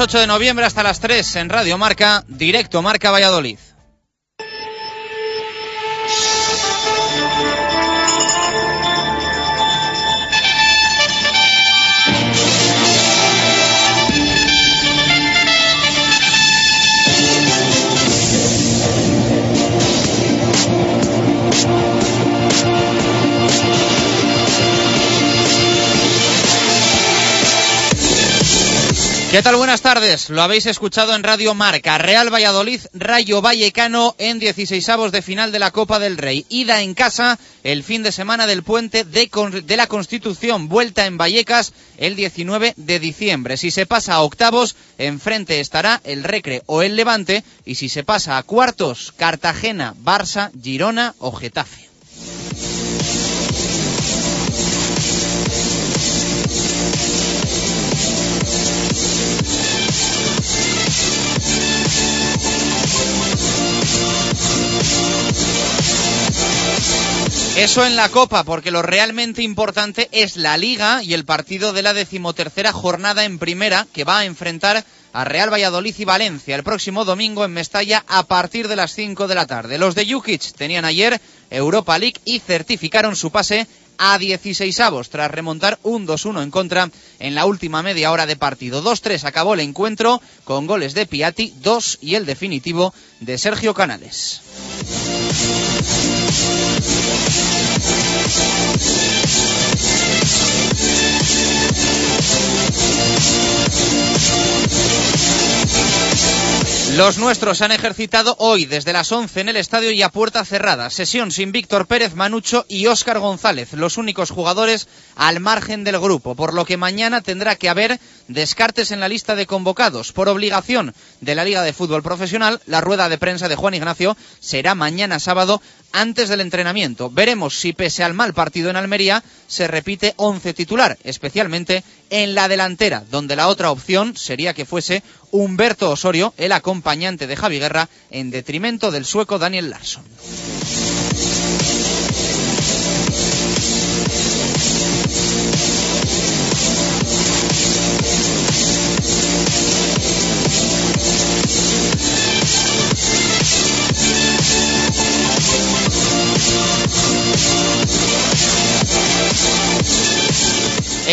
8 de noviembre hasta las 3 en Radio Marca, directo Marca Valladolid. ¿Qué tal? Buenas tardes. Lo habéis escuchado en Radio Marca. Real Valladolid, Rayo Vallecano en 16 de final de la Copa del Rey. Ida en casa el fin de semana del puente de, de, la Constitución. Vuelta en Vallecas el 19 de diciembre. Si se pasa a octavos, enfrente estará el Recre o el Levante. Y si se pasa a cuartos, Cartagena, Barça, Girona o Getafe. Eso en la Copa, porque lo realmente importante es la Liga y el partido de la decimotercera jornada en primera que va a enfrentar a Real Valladolid y Valencia el próximo domingo en Mestalla a partir de las 5 de la tarde. Los de Jukic tenían ayer Europa League y certificaron su pase a 16 avos tras remontar un 2-1 en contra en la última media hora de partido. 2-3 acabó el encuentro con goles de Piatti, 2 y el definitivo de Sergio Canales. Los nuestros han ejercitado hoy desde las 11 en el estadio y a puerta cerrada. Sesión sin Víctor Pérez Manucho y Óscar González, los únicos jugadores al margen del grupo, por lo que mañana tendrá que haber descartes en la lista de convocados. Por obligación de la Liga de Fútbol Profesional, la rueda de prensa de Juan Ignacio será mañana sábado antes del entrenamiento. Veremos si pese al mal partido en Almería se repite 11 titular, especialmente en la delantera, donde la otra opción sería que fuese Humberto Osorio, el acompañante de Javi Guerra, en detrimento del sueco Daniel Larsson.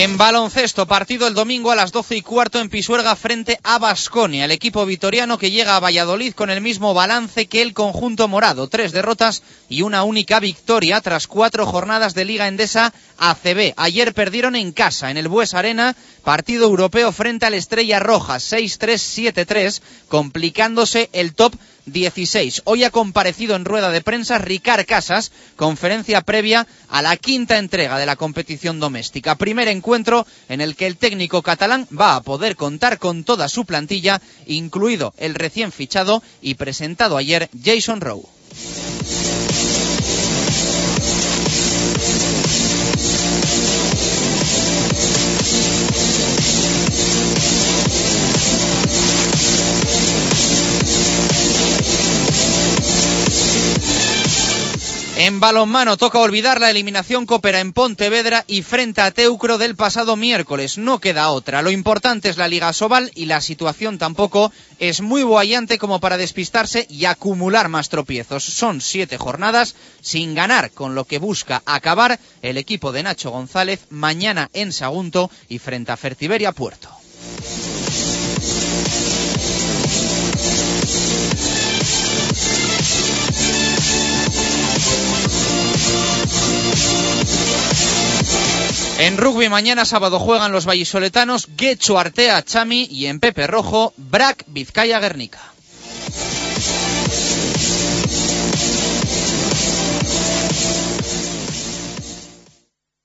En baloncesto, partido el domingo a las 12 y cuarto en Pisuerga frente a Basconia, el equipo vitoriano que llega a Valladolid con el mismo balance que el conjunto morado. Tres derrotas y una única victoria tras cuatro jornadas de Liga Endesa ACB. Ayer perdieron en casa, en el Bues Arena, partido europeo frente al Estrella Roja, 6-3-7-3, complicándose el top 16. Hoy ha comparecido en rueda de prensa Ricard Casas, conferencia previa a la quinta entrega de la competición doméstica. Primer encuentro en el que el técnico catalán va a poder contar con toda su plantilla, incluido el recién fichado y presentado ayer Jason Rowe. En balonmano toca olvidar la eliminación copera en Pontevedra y frente a Teucro del pasado miércoles. No queda otra. Lo importante es la Liga Sobal y la situación tampoco es muy boallante como para despistarse y acumular más tropiezos. Son siete jornadas sin ganar, con lo que busca acabar el equipo de Nacho González mañana en Sagunto y frente a Fertiberia Puerto. En rugby mañana sábado juegan los vallisoletanos Guecho Artea Chami y en Pepe Rojo Brac Vizcaya Guernica.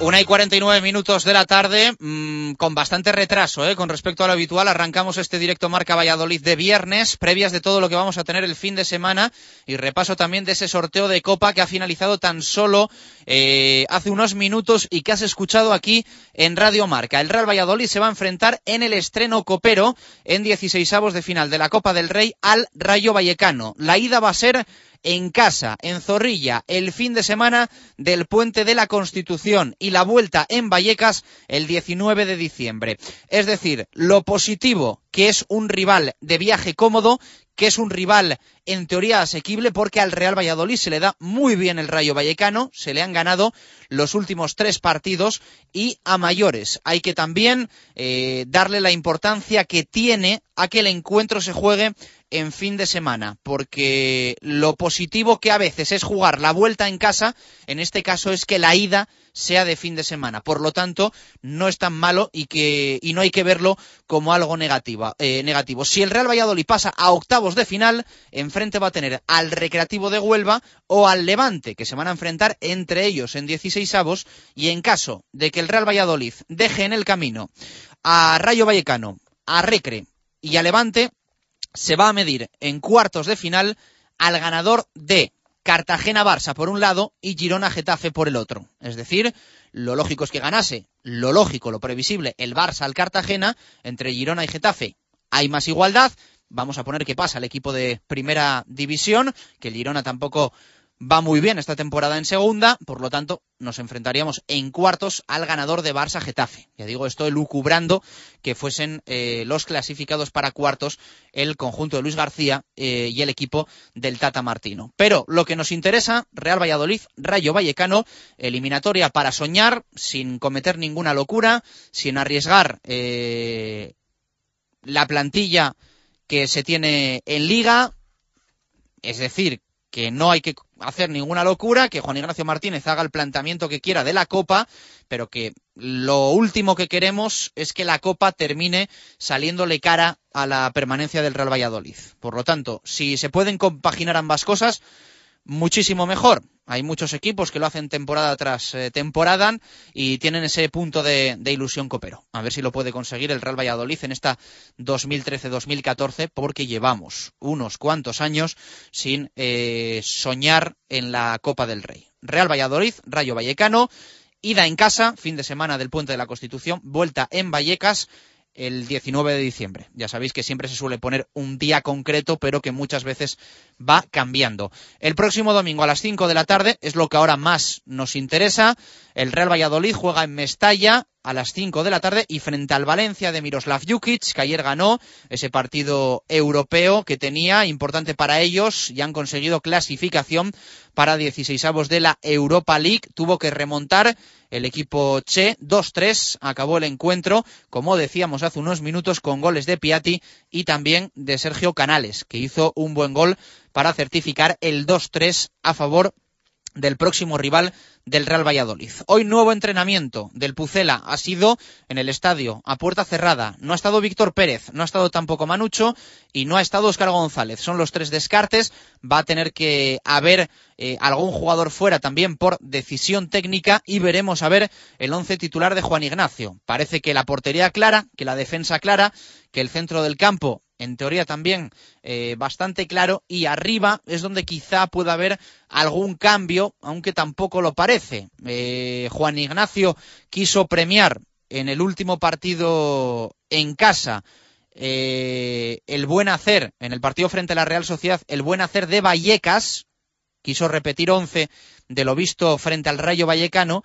Una y 49 minutos de la tarde, mmm, con bastante retraso, ¿eh? con respecto a lo habitual. Arrancamos este directo Marca Valladolid de viernes, previas de todo lo que vamos a tener el fin de semana y repaso también de ese sorteo de Copa que ha finalizado tan solo eh, hace unos minutos y que has escuchado aquí en Radio Marca. El Real Valladolid se va a enfrentar en el estreno copero en 16 avos de final de la Copa del Rey al Rayo Vallecano. La ida va a ser en casa, en Zorrilla, el fin de semana del Puente de la Constitución y la vuelta en Vallecas el 19 de diciembre. Es decir, lo positivo, que es un rival de viaje cómodo, que es un rival en teoría asequible porque al Real Valladolid se le da muy bien el Rayo Vallecano, se le han ganado los últimos tres partidos y a mayores. Hay que también eh, darle la importancia que tiene a que el encuentro se juegue en fin de semana, porque lo positivo que a veces es jugar la vuelta en casa, en este caso es que la ida sea de fin de semana. Por lo tanto, no es tan malo y, que, y no hay que verlo como algo negativo, eh, negativo. Si el Real Valladolid pasa a octavos de final, enfrente va a tener al Recreativo de Huelva o al Levante, que se van a enfrentar entre ellos en 16 avos, y en caso de que el Real Valladolid deje en el camino a Rayo Vallecano, a Recre y a Levante, se va a medir en cuartos de final al ganador de Cartagena-Barça por un lado y Girona-Getafe por el otro. Es decir, lo lógico es que ganase, lo lógico, lo previsible, el Barça al Cartagena, entre Girona y Getafe hay más igualdad. Vamos a poner que pasa el equipo de primera división, que el Girona tampoco va muy bien esta temporada en segunda, por lo tanto nos enfrentaríamos en cuartos al ganador de Barça Getafe. Ya digo, estoy lucubrando que fuesen eh, los clasificados para cuartos el conjunto de Luis García eh, y el equipo del Tata Martino. Pero lo que nos interesa, Real Valladolid, Rayo Vallecano, eliminatoria para soñar, sin cometer ninguna locura, sin arriesgar eh, la plantilla que se tiene en liga, es decir, que no hay que hacer ninguna locura, que Juan Ignacio Martínez haga el planteamiento que quiera de la Copa, pero que lo último que queremos es que la Copa termine saliéndole cara a la permanencia del Real Valladolid. Por lo tanto, si se pueden compaginar ambas cosas, muchísimo mejor. Hay muchos equipos que lo hacen temporada tras eh, temporada y tienen ese punto de, ilusión copero. A ver si lo puede conseguir el Real Valladolid en esta 2013-2014 porque llevamos unos cuantos años sin eh, soñar en la Copa del Rey. Real Valladolid, Rayo Vallecano, ida en casa, fin de semana del Puente de la Constitución, vuelta en Vallecas el 19 de diciembre. Ya sabéis que siempre se suele poner un día concreto, pero que muchas veces va cambiando. El próximo domingo a las 5 de la tarde es lo que ahora más nos interesa. El Real Valladolid juega en Mestalla a las 5 de la tarde y frente al Valencia de Miroslav Jukic, que ayer ganó ese partido europeo que tenía, importante para ellos, y han conseguido clasificación para 16 avos de la Europa League. Tuvo que remontar el equipo Che 2-3, acabó el encuentro, como decíamos hace unos minutos, con goles de Piatti y también de Sergio Canales, que hizo un buen gol para certificar el 2-3 a favor del próximo rival del Real Valladolid. Hoy nuevo entrenamiento del Pucela ha sido en el estadio a puerta cerrada. No ha estado Víctor Pérez, no ha estado tampoco Manucho y no ha estado Óscar González. Son los tres descartes. Va a tener que haber eh, algún jugador fuera también por decisión técnica y veremos a ver el once titular de Juan Ignacio. Parece que la portería clara, que la defensa clara, que el centro del campo en teoría también eh, bastante claro, y arriba es donde quizá pueda haber algún cambio, aunque tampoco lo parece. Eh, Juan Ignacio quiso premiar en el último partido en casa eh, el buen hacer, en el partido frente a la Real Sociedad, el buen hacer de Vallecas, quiso repetir 11 de lo visto frente al Rayo Vallecano,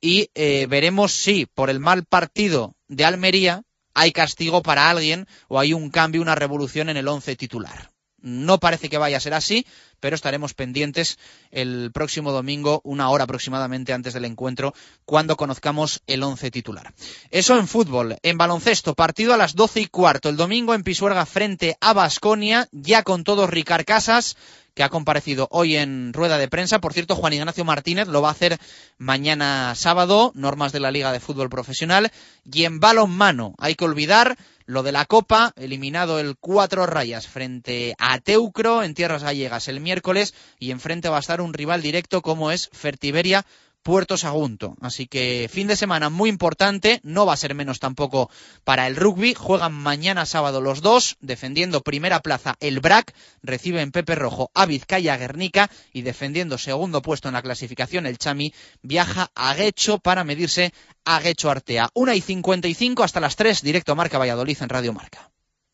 y veremos si por el mal partido de Almería hay castigo para alguien o hay un cambio, una revolución en el once titular. No parece que vaya a ser así, pero estaremos pendientes el próximo domingo, una hora aproximadamente antes del encuentro, cuando conozcamos el once titular. Eso en fútbol. En baloncesto, partido a las doce y cuarto el domingo en Pisuerga frente a Basconia, ya con todos Ricard Casas, que ha comparecido hoy en rueda de prensa. Por cierto, Juan Ignacio Martínez lo va a hacer mañana sábado, normas de la Liga de Fútbol Profesional. Y en balonmano, hay que olvidar lo de la Copa, eliminado el cuatro rayas frente a Teucro en Tierras Gallegas el miércoles y enfrente va a estar un rival directo como es Fertiberia Puerto Sagunto. Así que fin de semana muy importante, no va a ser menos tampoco para el rugby. Juegan mañana sábado los dos, defendiendo primera plaza el BRAC, recibe en Pepe Rojo a Vizcaya Guernica y defendiendo segundo puesto en la clasificación el Chami viaja a Guecho para medirse a Guecho Artea. Una y cincuenta y cinco hasta las tres, directo Marca Valladolid en Radio Marca.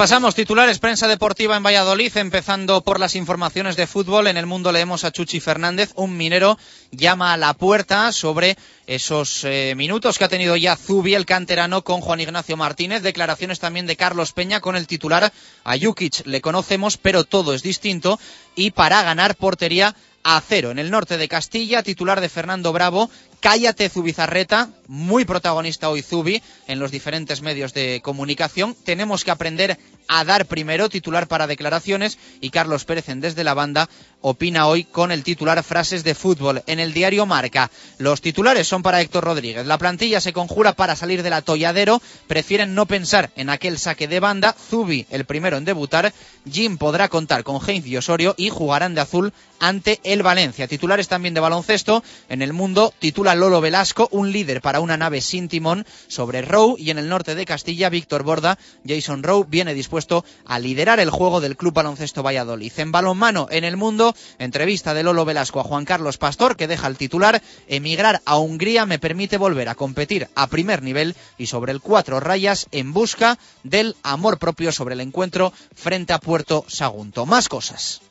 Repasamos titulares prensa deportiva en Valladolid, empezando por las informaciones de fútbol. En el mundo leemos a Chuchi Fernández, un minero llama a la puerta sobre esos eh, minutos que ha tenido ya Zubi, el canterano, con Juan Ignacio Martínez. Declaraciones también de Carlos Peña con el titular a Jukic. Le conocemos, pero todo es distinto. Y para ganar portería a cero. En el norte de Castilla, titular de Fernando Bravo, Cállate Zubizarreta, muy protagonista hoy Zubi en los diferentes medios de comunicación. Tenemos que aprender a dar primero titular para declaraciones y Carlos Pérez en desde la banda opina hoy con el titular frases de fútbol en el diario Marca. Los titulares son para Héctor Rodríguez. La plantilla se conjura para salir del atolladero. Prefieren no pensar en aquel saque de banda. Zubi, el primero en debutar. Jim podrá contar con Heinz y Osorio y jugarán de azul ante el Valencia. Titulares también de baloncesto. En el mundo titula Lolo Velasco, un líder para una nave sin timón sobre Rowe y en el norte de Castilla, Víctor Borda, Jason Rowe viene dispuesto a liderar el juego del Club Baloncesto Valladolid. En balonmano, en el mundo, entrevista de Lolo Velasco a Juan Carlos Pastor, que deja el titular, emigrar a Hungría me permite volver a competir a primer nivel y sobre el cuatro rayas en busca del amor propio sobre el encuentro frente a Puerto Sagunto. Más cosas.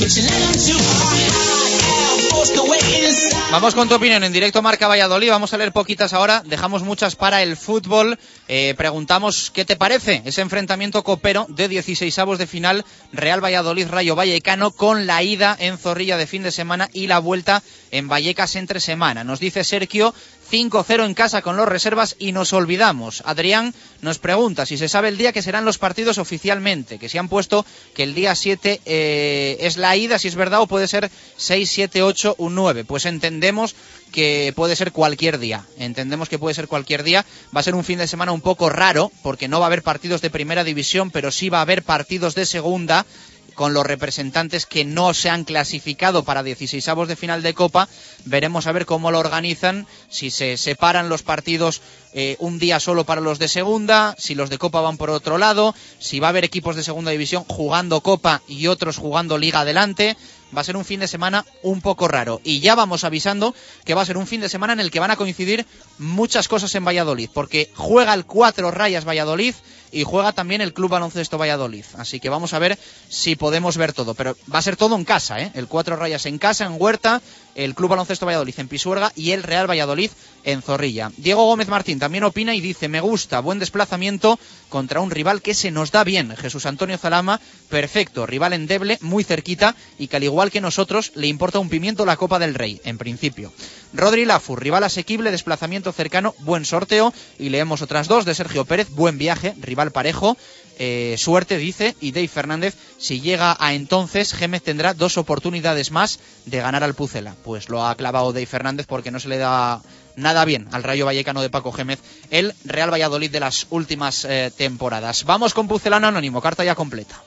But you let them to our Vamos con tu opinión en directo Marca Valladolid. Vamos a leer poquitas ahora. Dejamos muchas para el fútbol. Eh, preguntamos qué te parece ese enfrentamiento copero de 16 avos de final Real Valladolid Rayo Vallecano con la ida en Zorrilla de fin de semana y la vuelta en Vallecas entre semana. Nos dice Sergio 5-0 en casa con los reservas y nos olvidamos. Adrián nos pregunta si se sabe el día que serán los partidos oficialmente, que se han puesto que el día 7 eh, es la ida, si es verdad, o puede ser 6, 7, 8, un 9. Pues entendemos que puede ser cualquier día. Entendemos que puede ser cualquier día. Va a ser un fin de semana un poco raro, porque no va a haber partidos de primera división, pero sí va a haber partidos de segunda con los representantes que no se han clasificado para 16 avos de final de Copa. Veremos a ver cómo lo organizan, si se separan los partidos eh, un día solo para los de segunda, si los de Copa van por otro lado, si va a haber equipos de segunda división jugando Copa y otros jugando Liga adelante. Va a ser un fin de semana un poco raro. Y ya vamos avisando que va a ser un fin de semana en el que van a coincidir muchas cosas en Valladolid, porque juega el cuatro rayas Valladolid y juega también el Club Baloncesto Valladolid. Así que vamos a ver si podemos ver todo. Pero va a ser todo en casa, ¿eh? El cuatro rayas en casa, en Huerta, el Club Baloncesto Valladolid en Pisuerga y el Real Valladolid en Zorrilla. Diego Gómez Martín también opina y dice, me gusta, buen desplazamiento contra un rival que se nos da bien. Jesús Antonio Zalama, perfecto, rival endeble, muy cerquita y que al igual que nosotros le importa un pimiento la Copa del Rey, en principio. Rodri Lafur, rival asequible, desplazamiento cercano, buen sorteo y leemos otras dos de Sergio Pérez, buen viaje, rival parejo, eh, suerte, dice, y Dave Fernández, si llega a entonces, Gémez tendrá dos oportunidades más de ganar al Pucela. Pues lo ha clavado Dave Fernández porque no se le da nada bien al Rayo Vallecano de Paco Gémez, el Real Valladolid de las últimas eh, temporadas. Vamos con Pucelano Anónimo, carta ya completa.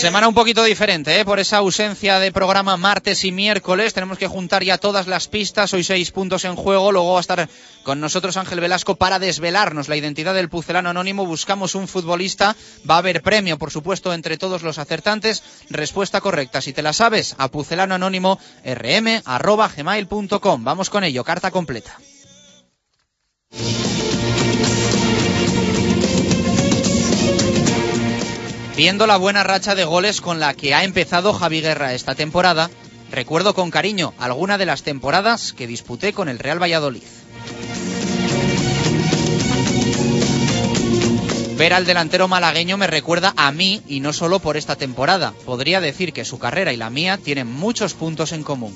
Semana un poquito diferente, ¿eh? por esa ausencia de programa martes y miércoles. Tenemos que juntar ya todas las pistas. Hoy seis puntos en juego. Luego va a estar con nosotros Ángel Velasco para desvelarnos la identidad del pucelano anónimo. Buscamos un futbolista. Va a haber premio, por supuesto, entre todos los acertantes. Respuesta correcta. Si te la sabes, a pucelano anónimo rm.gmail.com. Vamos con ello. Carta completa. Viendo la buena racha de goles con la que ha empezado Javi Guerra esta temporada, recuerdo con cariño alguna de las temporadas que disputé con el Real Valladolid. Ver al delantero malagueño me recuerda a mí y no solo por esta temporada. Podría decir que su carrera y la mía tienen muchos puntos en común.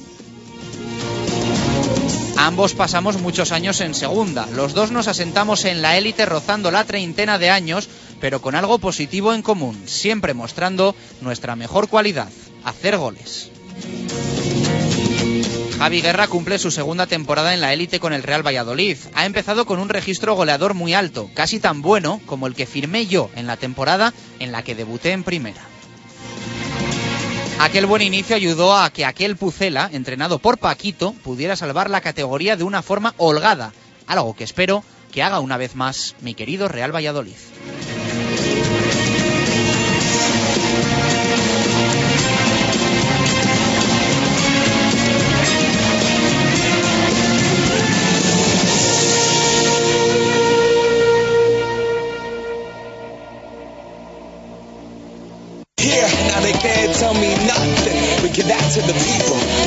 Ambos pasamos muchos años en segunda. Los dos nos asentamos en la élite rozando la treintena de años, pero con algo positivo en común, siempre mostrando nuestra mejor cualidad, hacer goles. Javi Guerra cumple su segunda temporada en la élite con el Real Valladolid. Ha empezado con un registro goleador muy alto, casi tan bueno como el que firmé yo en la temporada en la que debuté en primera. Aquel buen inicio ayudó a que aquel Pucela, entrenado por Paquito, pudiera salvar la categoría de una forma holgada, algo que espero que haga una vez más mi querido Real Valladolid.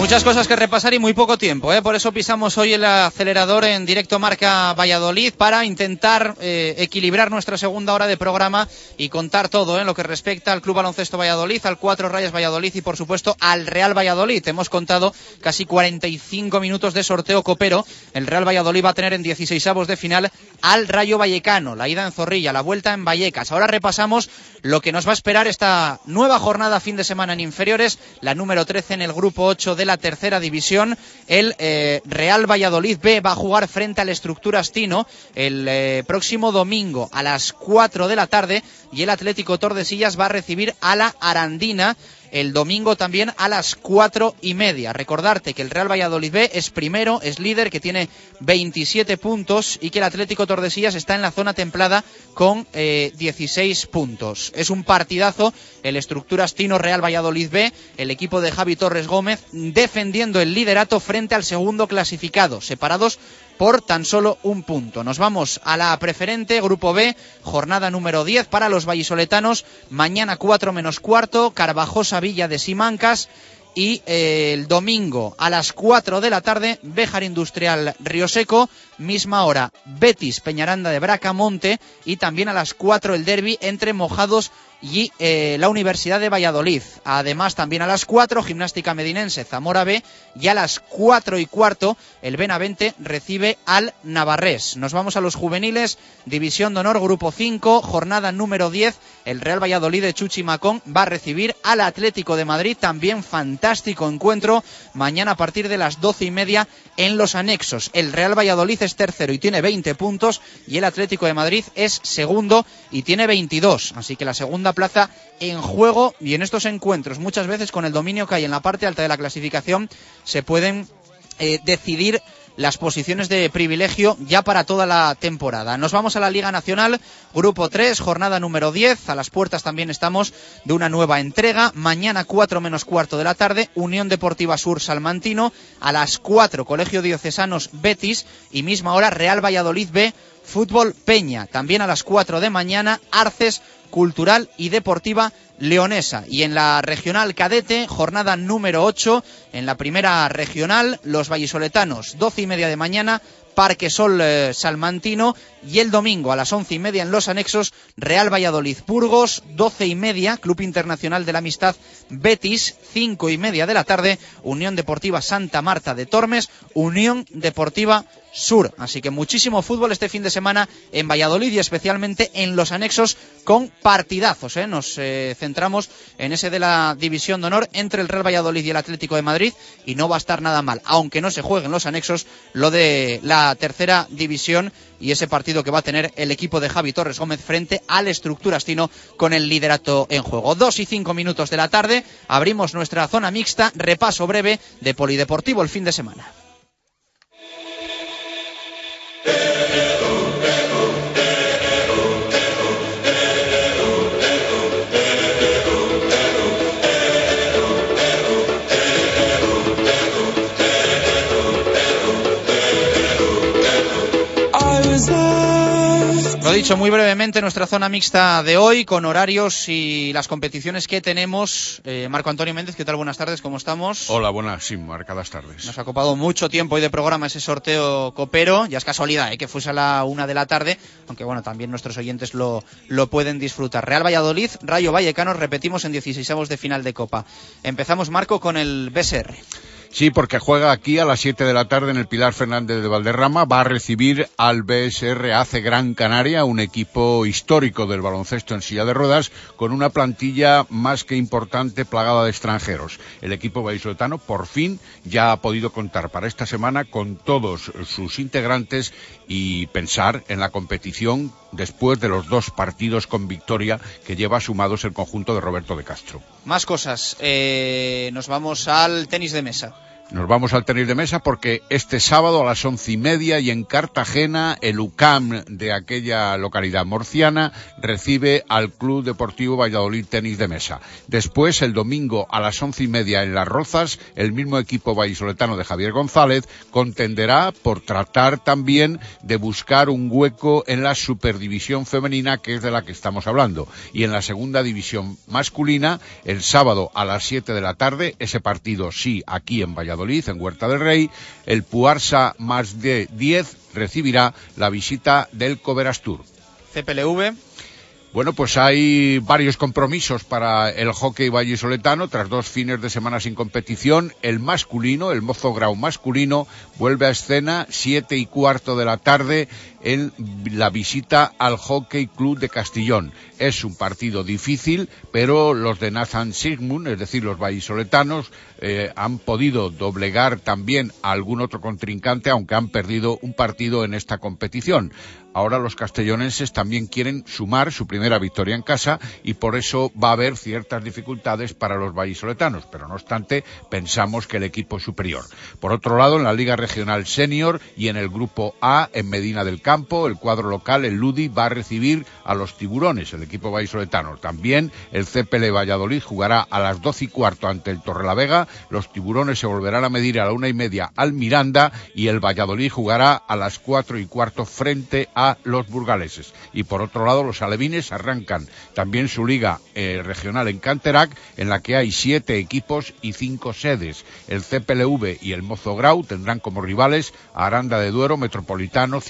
Muchas cosas que repasar y muy poco tiempo, ¿eh? por eso pisamos hoy el acelerador en directo marca Valladolid para intentar eh, equilibrar nuestra segunda hora de programa y contar todo en ¿eh? lo que respecta al Club Baloncesto Valladolid, al Cuatro Rayas Valladolid y por supuesto al Real Valladolid. Hemos contado casi 45 minutos de sorteo copero. El Real Valladolid va a tener en 16 avos de final al Rayo Vallecano, la ida en Zorrilla, la vuelta en Vallecas. Ahora repasamos lo que nos va a esperar esta nueva jornada fin de semana en inferiores, la número 13 en el grupo 8 de la tercera división. El eh, Real Valladolid B va a jugar frente al Estructuras Tino el eh, próximo domingo a las 4 de la tarde y el Atlético Tordesillas va a recibir a la Arandina el domingo también a las cuatro y media. Recordarte que el Real Valladolid B es primero, es líder, que tiene 27 puntos y que el Atlético Tordesillas está en la zona templada con 16 eh, puntos. Es un partidazo, el Estructuras Tino Real Valladolid B, el equipo de Javi Torres Gómez defendiendo el liderato frente al segundo clasificado, separados por tan solo un punto. Nos vamos a la preferente, Grupo B, jornada número 10 para los vallisoletanos. Mañana 4 menos cuarto, Carvajosa Villa de Simancas. Y eh, el domingo a las 4 de la tarde, Béjar Industrial Río Seco, misma hora, Betis Peñaranda de Bracamonte y también a las 4 el derby entre Mojados y eh, la Universidad de Valladolid. Además, también a las 4, Gimnástica Medinense Zamora B y a las 4 y cuarto, el Benavente recibe al Navarrés. Nos vamos a los juveniles, División de Honor, Grupo 5, jornada número 10. El Real Valladolid de Chuchi Macón va a recibir al Atlético de Madrid. También fantástico encuentro mañana a partir de las 12 y media en los anexos. El Real Valladolid es tercero y tiene 20 puntos y el Atlético de Madrid es segundo y tiene 22. Así que la segunda plaza en juego y en estos encuentros muchas veces con el dominio que hay en la parte alta de la clasificación se pueden eh, decidir las posiciones de privilegio ya para toda la temporada. Nos vamos a la Liga Nacional, Grupo 3, jornada número 10. A las puertas también estamos de una nueva entrega. Mañana 4 menos cuarto de la tarde, Unión Deportiva Sur Salmantino. A las 4, Colegio Diocesanos Betis. Y misma hora, Real Valladolid B, Fútbol Peña. También a las 4 de mañana, Arces Cultural y Deportiva Leonesa. Y en la regional cadete, jornada número 8, en la primera regional, los vallisoletanos, 12 y media de mañana, Parque Sol eh, Salmantino y el domingo a las once y media en los anexos Real Valladolid Burgos, doce y media Club Internacional de la Amistad Betis, cinco y media de la tarde Unión Deportiva Santa Marta de Tormes, Unión Deportiva Sur. Así que muchísimo fútbol este fin de semana en Valladolid y especialmente en los anexos con partidazos. ¿eh? Nos eh, centramos en ese de la División de Honor entre el Real Valladolid y el Atlético de Madrid y no va a estar nada mal, aunque no se jueguen los anexos, lo de la tercera división y ese partido que va a tener el equipo de Javi Torres Gómez frente al Estructurastino con el liderato en juego. Dos y cinco minutos de la tarde, abrimos nuestra zona mixta, repaso breve de Polideportivo el fin de semana. Dicho muy brevemente, nuestra zona mixta de hoy, con horarios y las competiciones que tenemos. Eh, Marco Antonio Méndez, ¿qué tal? Buenas tardes, ¿cómo estamos? Hola, buenas, sí, marcadas tardes. Nos ha ocupado mucho tiempo hoy de programa ese sorteo copero. Ya es casualidad ¿eh? que fuese a la una de la tarde, aunque bueno, también nuestros oyentes lo, lo pueden disfrutar. Real Valladolid, Rayo Vallecano, repetimos en 16 de final de Copa. Empezamos, Marco, con el BSR. Sí, porque juega aquí a las 7 de la tarde en el Pilar Fernández de Valderrama. Va a recibir al BSR Hace Gran Canaria, un equipo histórico del baloncesto en silla de ruedas, con una plantilla más que importante plagada de extranjeros. El equipo vallisoletano por fin ya ha podido contar para esta semana con todos sus integrantes y pensar en la competición después de los dos partidos con victoria que lleva sumados el conjunto de Roberto de Castro. Más cosas. Eh, nos vamos al tenis de mesa. Nos vamos al tenis de mesa porque este sábado a las once y media y en Cartagena el UCAM de aquella localidad morciana recibe al Club Deportivo Valladolid Tenis de Mesa. Después el domingo a las once y media en Las Rozas el mismo equipo vallisoletano de Javier González contenderá por tratar también de buscar un hueco en la superdivisión femenina que es de la que estamos hablando y en la segunda división masculina el sábado a las siete de la tarde ese partido sí aquí en Valladolid en Huerta del Rey, el Puarsa más de 10 recibirá la visita del Coverastur. CPLV. Bueno, pues hay varios compromisos para el hockey vallisoletano tras dos fines de semana sin competición. El masculino, el Mozo Grau masculino, vuelve a escena siete y cuarto de la tarde en la visita al Hockey Club de Castellón. Es un partido difícil, pero los de Nathan Sigmund, es decir, los vallisoletanos, eh, han podido doblegar también a algún otro contrincante, aunque han perdido un partido en esta competición. Ahora los castellonenses también quieren sumar su primera victoria en casa y por eso va a haber ciertas dificultades para los vallisoletanos, pero no obstante pensamos que el equipo es superior. Por otro lado, en la Liga Regional Senior y en el Grupo A, en Medina del campo, el cuadro local, el Ludi, va a recibir a los tiburones, el equipo vallisoletano. También el CPL Valladolid jugará a las doce y cuarto ante el Torrelavega, los tiburones se volverán a medir a la una y media al Miranda y el Valladolid jugará a las cuatro y cuarto frente a los burgaleses. Y por otro lado, los alevines arrancan también su liga eh, regional en Canterac, en la que hay siete equipos y cinco sedes. El CPLV y el Mozo Grau tendrán como rivales a Aranda de Duero, Metropolitano,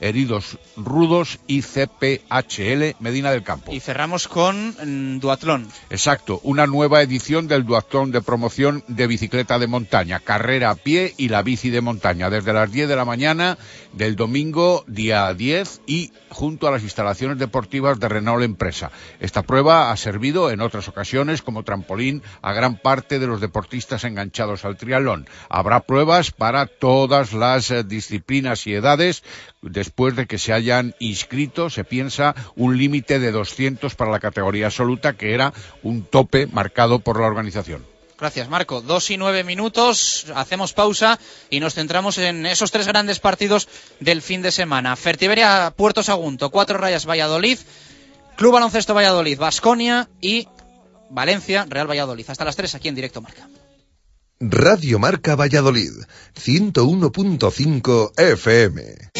Heridos Rudos y CPHL Medina del Campo. Y cerramos con mm, duatlón. Exacto, una nueva edición del duatlón de promoción de bicicleta de montaña, carrera a pie y la bici de montaña, desde las 10 de la mañana del domingo día 10 y junto a las instalaciones deportivas de Renault Empresa. Esta prueba ha servido en otras ocasiones como trampolín a gran parte de los deportistas enganchados al triatlón. Habrá pruebas para todas las eh, disciplinas y edades. Después de que se hayan inscrito, se piensa un límite de 200 para la categoría absoluta, que era un tope marcado por la organización. Gracias, Marco. Dos y nueve minutos, hacemos pausa y nos centramos en esos tres grandes partidos del fin de semana. Fertiberia, Puerto Sagunto, Cuatro Rayas, Valladolid, Club Baloncesto Valladolid, Basconia y Valencia, Real Valladolid. Hasta las tres aquí en directo Marca. Radio Marca Valladolid, 101.5 FM.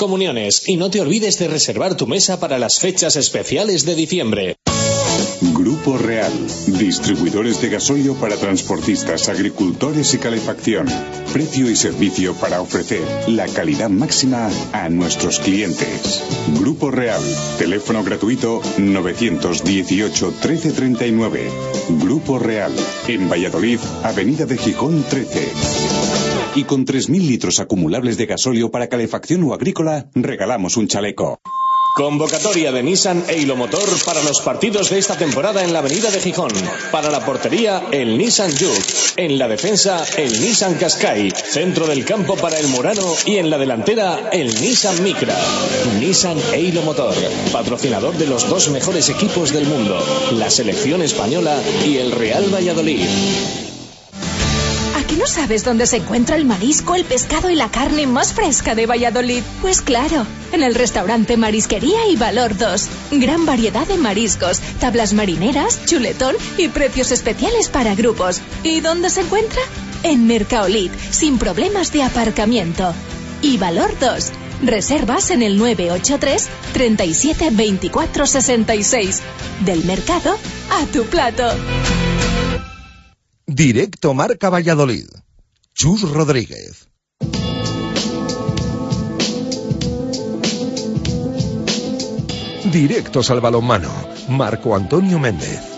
comuniones y no te olvides de reservar tu mesa para las fechas especiales de diciembre. Grupo Real, distribuidores de gasóleo para transportistas, agricultores y calefacción. Precio y servicio para ofrecer la calidad máxima a nuestros clientes. Grupo Real, teléfono gratuito 918 1339. Grupo Real, en Valladolid, Avenida de Gijón 13. Y con 3.000 litros acumulables de gasóleo para calefacción o agrícola, regalamos un chaleco. Convocatoria de Nissan e Motor para los partidos de esta temporada en la Avenida de Gijón. Para la portería, el Nissan Juke. En la defensa, el Nissan Qashqai. Centro del campo para el Murano y en la delantera, el Nissan Micra. Nissan e Motor, patrocinador de los dos mejores equipos del mundo, la selección española y el Real Valladolid. ¿A que no sabes dónde se encuentra el marisco, el pescado y la carne más fresca de Valladolid? Pues claro, en el restaurante Marisquería y Valor 2. Gran variedad de mariscos, tablas marineras, chuletón y precios especiales para grupos. ¿Y dónde se encuentra? En Mercaolit, sin problemas de aparcamiento. Y Valor 2. Reservas en el 983 37 24 66. Del mercado a tu plato. Directo Marca Valladolid. Chus Rodríguez. Directos al balonmano. Marco Antonio Méndez.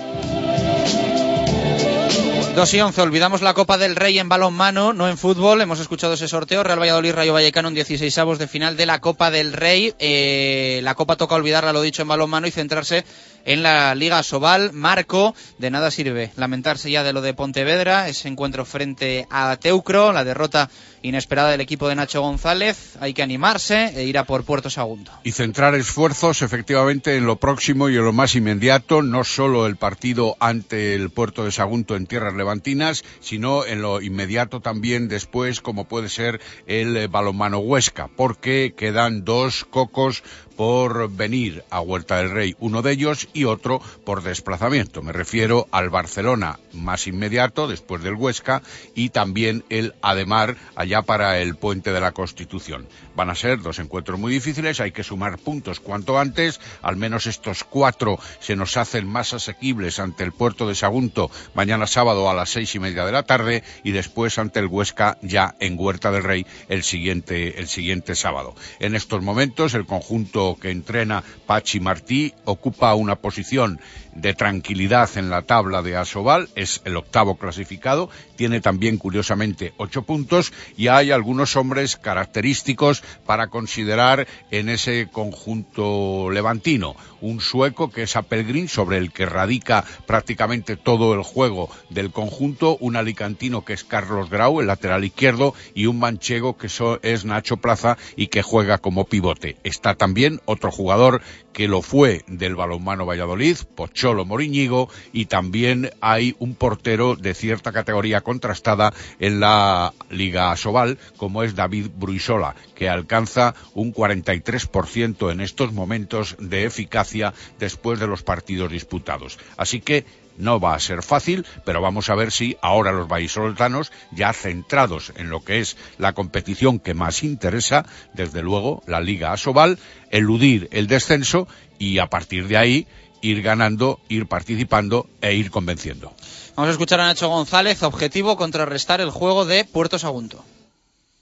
2 y 11, olvidamos la Copa del Rey en balonmano, no en fútbol. Hemos escuchado ese sorteo. Real Valladolid, Rayo Vallecano en 16 avos de final de la Copa del Rey. Eh, la Copa toca olvidarla, lo dicho, en balonmano y centrarse en la Liga Sobal. Marco, de nada sirve lamentarse ya de lo de Pontevedra, ese encuentro frente a Teucro, la derrota inesperada del equipo de Nacho González. Hay que animarse e ir a por Puerto Sagunto. Y centrar esfuerzos efectivamente en lo próximo y en lo más inmediato, no solo el partido ante el Puerto de Sagunto en tierras levantinas, sino en lo inmediato también después, como puede ser el eh, balonmano Huesca, porque quedan dos cocos por venir a Huerta del Rey, uno de ellos, y otro por desplazamiento. Me refiero al Barcelona más inmediato, después del Huesca, y también el Ademar, allá para el Puente de la Constitución. Van a ser dos encuentros muy difíciles, hay que sumar puntos cuanto antes, al menos estos cuatro se nos hacen más asequibles ante el puerto de Sagunto mañana sábado a las seis y media de la tarde y después ante el Huesca ya en Huerta del Rey el siguiente, el siguiente sábado. En estos momentos el conjunto que entrena Pachi Martí ocupa una posición de tranquilidad en la tabla de Asobal, es el octavo clasificado, tiene también curiosamente ocho puntos y hay algunos hombres característicos para considerar en ese conjunto levantino. Un sueco que es Apelgrin, sobre el que radica prácticamente todo el juego del conjunto, un alicantino que es Carlos Grau, el lateral izquierdo, y un manchego que es Nacho Plaza y que juega como pivote. Está también otro jugador que lo fue del balonmano Valladolid, Pocholo Moriñigo, y también hay un portero de cierta categoría contrastada en la Liga Sobal, como es David Bruisola, que alcanza un 43% en estos momentos de eficacia después de los partidos disputados. Así que no va a ser fácil, pero vamos a ver si ahora los vallisoletanos, ya centrados en lo que es la competición que más interesa, desde luego la Liga Asobal, eludir el descenso y a partir de ahí ir ganando, ir participando e ir convenciendo. Vamos a escuchar a Nacho González, objetivo contrarrestar el juego de Puerto Sagunto.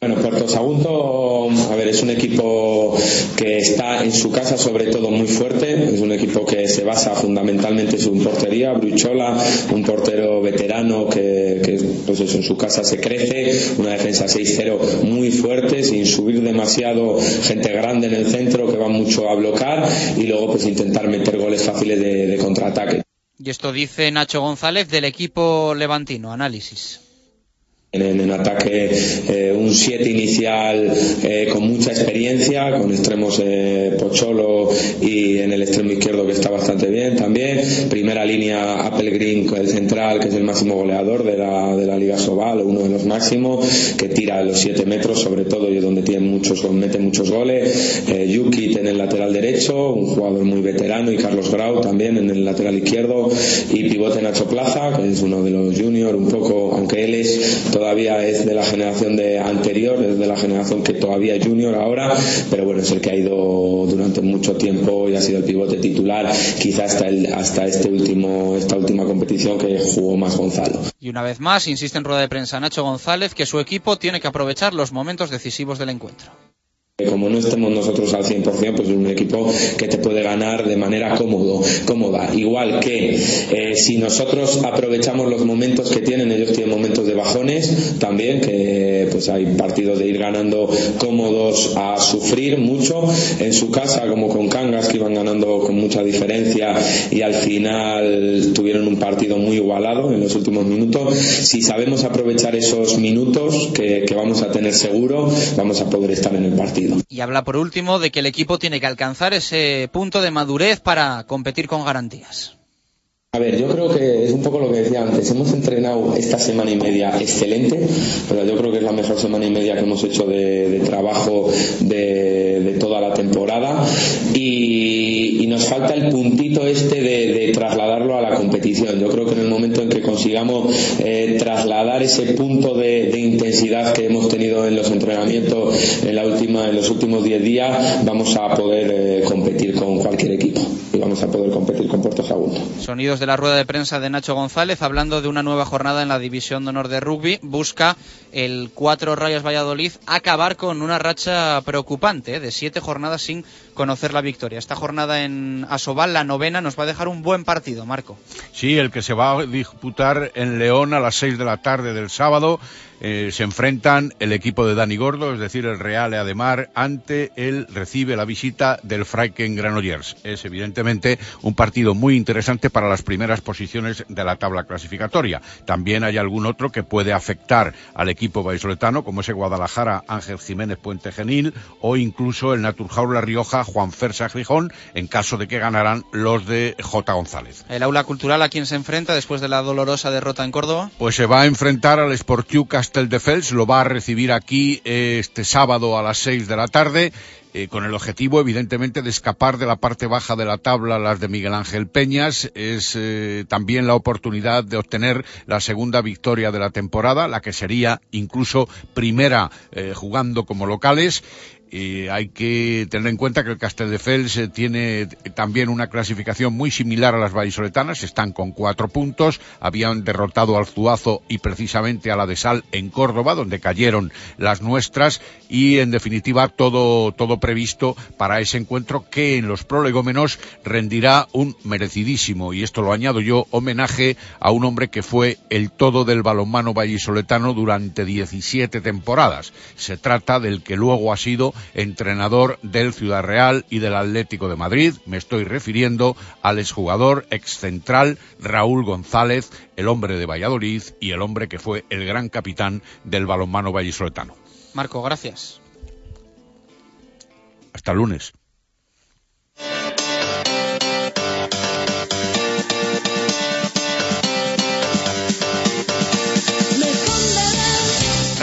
Bueno, Puerto Sagunto, a ver, es un equipo que está en su casa sobre todo muy fuerte, es un equipo que se basa fundamentalmente en su portería, Bruchola, un portero veterano que, pues en su casa se crece, una defensa 6-0 muy fuerte, sin subir demasiado gente grande en el centro que va mucho a bloquear y luego pues intentar meter goles fáciles de, de contraataque. Y esto dice Nacho González del equipo levantino, análisis en, ataque eh, un 7 inicial eh, con mucha experiencia, con extremos eh, Pocholo y en el extremo izquierdo que está bastante bien también. Primera línea Apple Green, el central, que es el máximo goleador de la, de la Liga Sobal, uno de los máximos, que tira los 7 metros sobre todo y donde tiene muchos, mete muchos goles. Yuki en el lateral derecho, un jugador muy veterano, y Carlos Grau también en el lateral izquierdo, y pivote Nacho Plaza, que es uno de los juniors, un poco, aunque él es todavía es de la generación de anterior, es de la generación que todavía es junior ahora, pero bueno, es el que ha ido durante mucho tiempo y ha sido el pivote titular, quizás hasta, el, hasta este último, esta última competición que jugó más Gonzalo. Y una vez más, insiste en rueda de prensa Nacho González que su equipo tiene que aprovechar los momentos decisivos del encuentro. Como no estemos nosotros al 100%, pues es un equipo que te puede ganar de manera cómodo, cómoda. Igual que eh, si nosotros aprovechamos los momentos que tienen, ellos tienen momentos de bajones también, que pues hay partidos de ir ganando cómodos a sufrir mucho en su casa, como con Cangas, que iban ganando con mucha diferencia y al final tuvieron un partido muy igualado en los últimos minutos. Si sabemos aprovechar esos minutos que vamos a tener seguro, vamos a poder estar en el partido. Y habla por último de que el equipo tiene que alcanzar ese punto de madurez para competir con garantías. A ver, yo creo que es un poco lo que decía antes. Hemos entrenado esta semana y media excelente, pero yo creo que es la mejor semana y media que hemos hecho de, trabajo de, toda la temporada. Y, nos falta el puntito este de, trasladarlo a la competición. Yo creo que en el momento en que consigamos eh, trasladar ese punto de, intensidad que hemos tenido en los entrenamientos en, la última, en los últimos 10 días, vamos a poder eh, competir con cualquier equipo y vamos a poder competir con Puerto Sagunto. Sonidos de la rueda de prensa de Nacho González hablando de una nueva jornada en la División de Honor de Rugby. Busca el Cuatro Rayas Valladolid acabar con una racha preocupante ¿eh? de siete jornadas sin conocer la victoria. Esta jornada en Asobal, la novena, nos va a dejar un buen partido, Marco. Sí, el que se va a disputar en León a las seis de la tarde del sábado. Eh, se enfrentan el equipo de Dani Gordo, es decir, el Real Ademar, ante el recibe la visita del Freiken Granollers. Es evidentemente un partido muy interesante para las primeras posiciones de la tabla clasificatoria. También hay algún otro que puede afectar al equipo vallisoletano, como ese Guadalajara Ángel Jiménez Puente Genil o incluso el Naturjaula La Rioja Juan Fersa Gijón, en caso de que ganaran los de J. González. ¿El aula cultural a quién se enfrenta después de la dolorosa derrota en Córdoba? Pues se va a enfrentar al Sportiu Casteldefels, lo va a recibir aquí este sábado a las seis de la tarde eh, con el objetivo, evidentemente, de escapar de la parte baja de la tabla, las de Miguel Ángel Peñas. Es eh, también la oportunidad de obtener la segunda victoria de la temporada, la que sería incluso primera eh, jugando como locales. Y hay que tener en cuenta que el Castelldefels eh, tiene también una clasificación muy similar a las vallisoletanas, están con cuatro puntos, habían derrotado al Zuazo y precisamente a la de Sal en Córdoba, donde cayeron las nuestras, y en definitiva todo, todo previsto para ese encuentro que en los prolegómenos rendirá un merecidísimo, y esto lo añado yo, homenaje a un hombre que fue el todo del balonmano vallisoletano durante 17 temporadas. Se trata del que luego ha sido entrenador del Ciudad Real y del Atlético de Madrid. Me estoy refiriendo al exjugador excentral Raúl González, el hombre de Valladolid y el hombre que fue el gran capitán del balonmano vallisoletano. Marco, gracias. Hasta el lunes.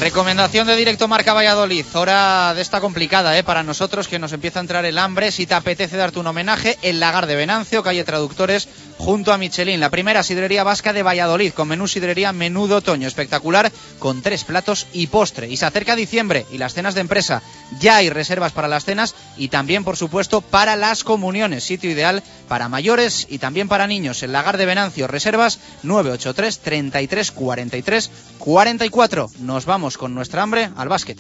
Recomendación de directo Marca Valladolid. Hora de esta complicada, ¿eh? Para nosotros que nos empieza a entrar el hambre. Si te apetece darte un homenaje, el Lagar de Venancio, calle Traductores, junto a Michelin. La primera sidrería vasca de Valladolid, con menú sidrería menudo otoño. Espectacular, con tres platos y postre. Y se acerca diciembre y las cenas de empresa. Ya hay reservas para las cenas y también, por supuesto, para las comuniones. Sitio ideal para mayores y también para niños. El Lagar de Venancio. Reservas 983 33 43 44. Nos vamos con nuestra hambre al básquet.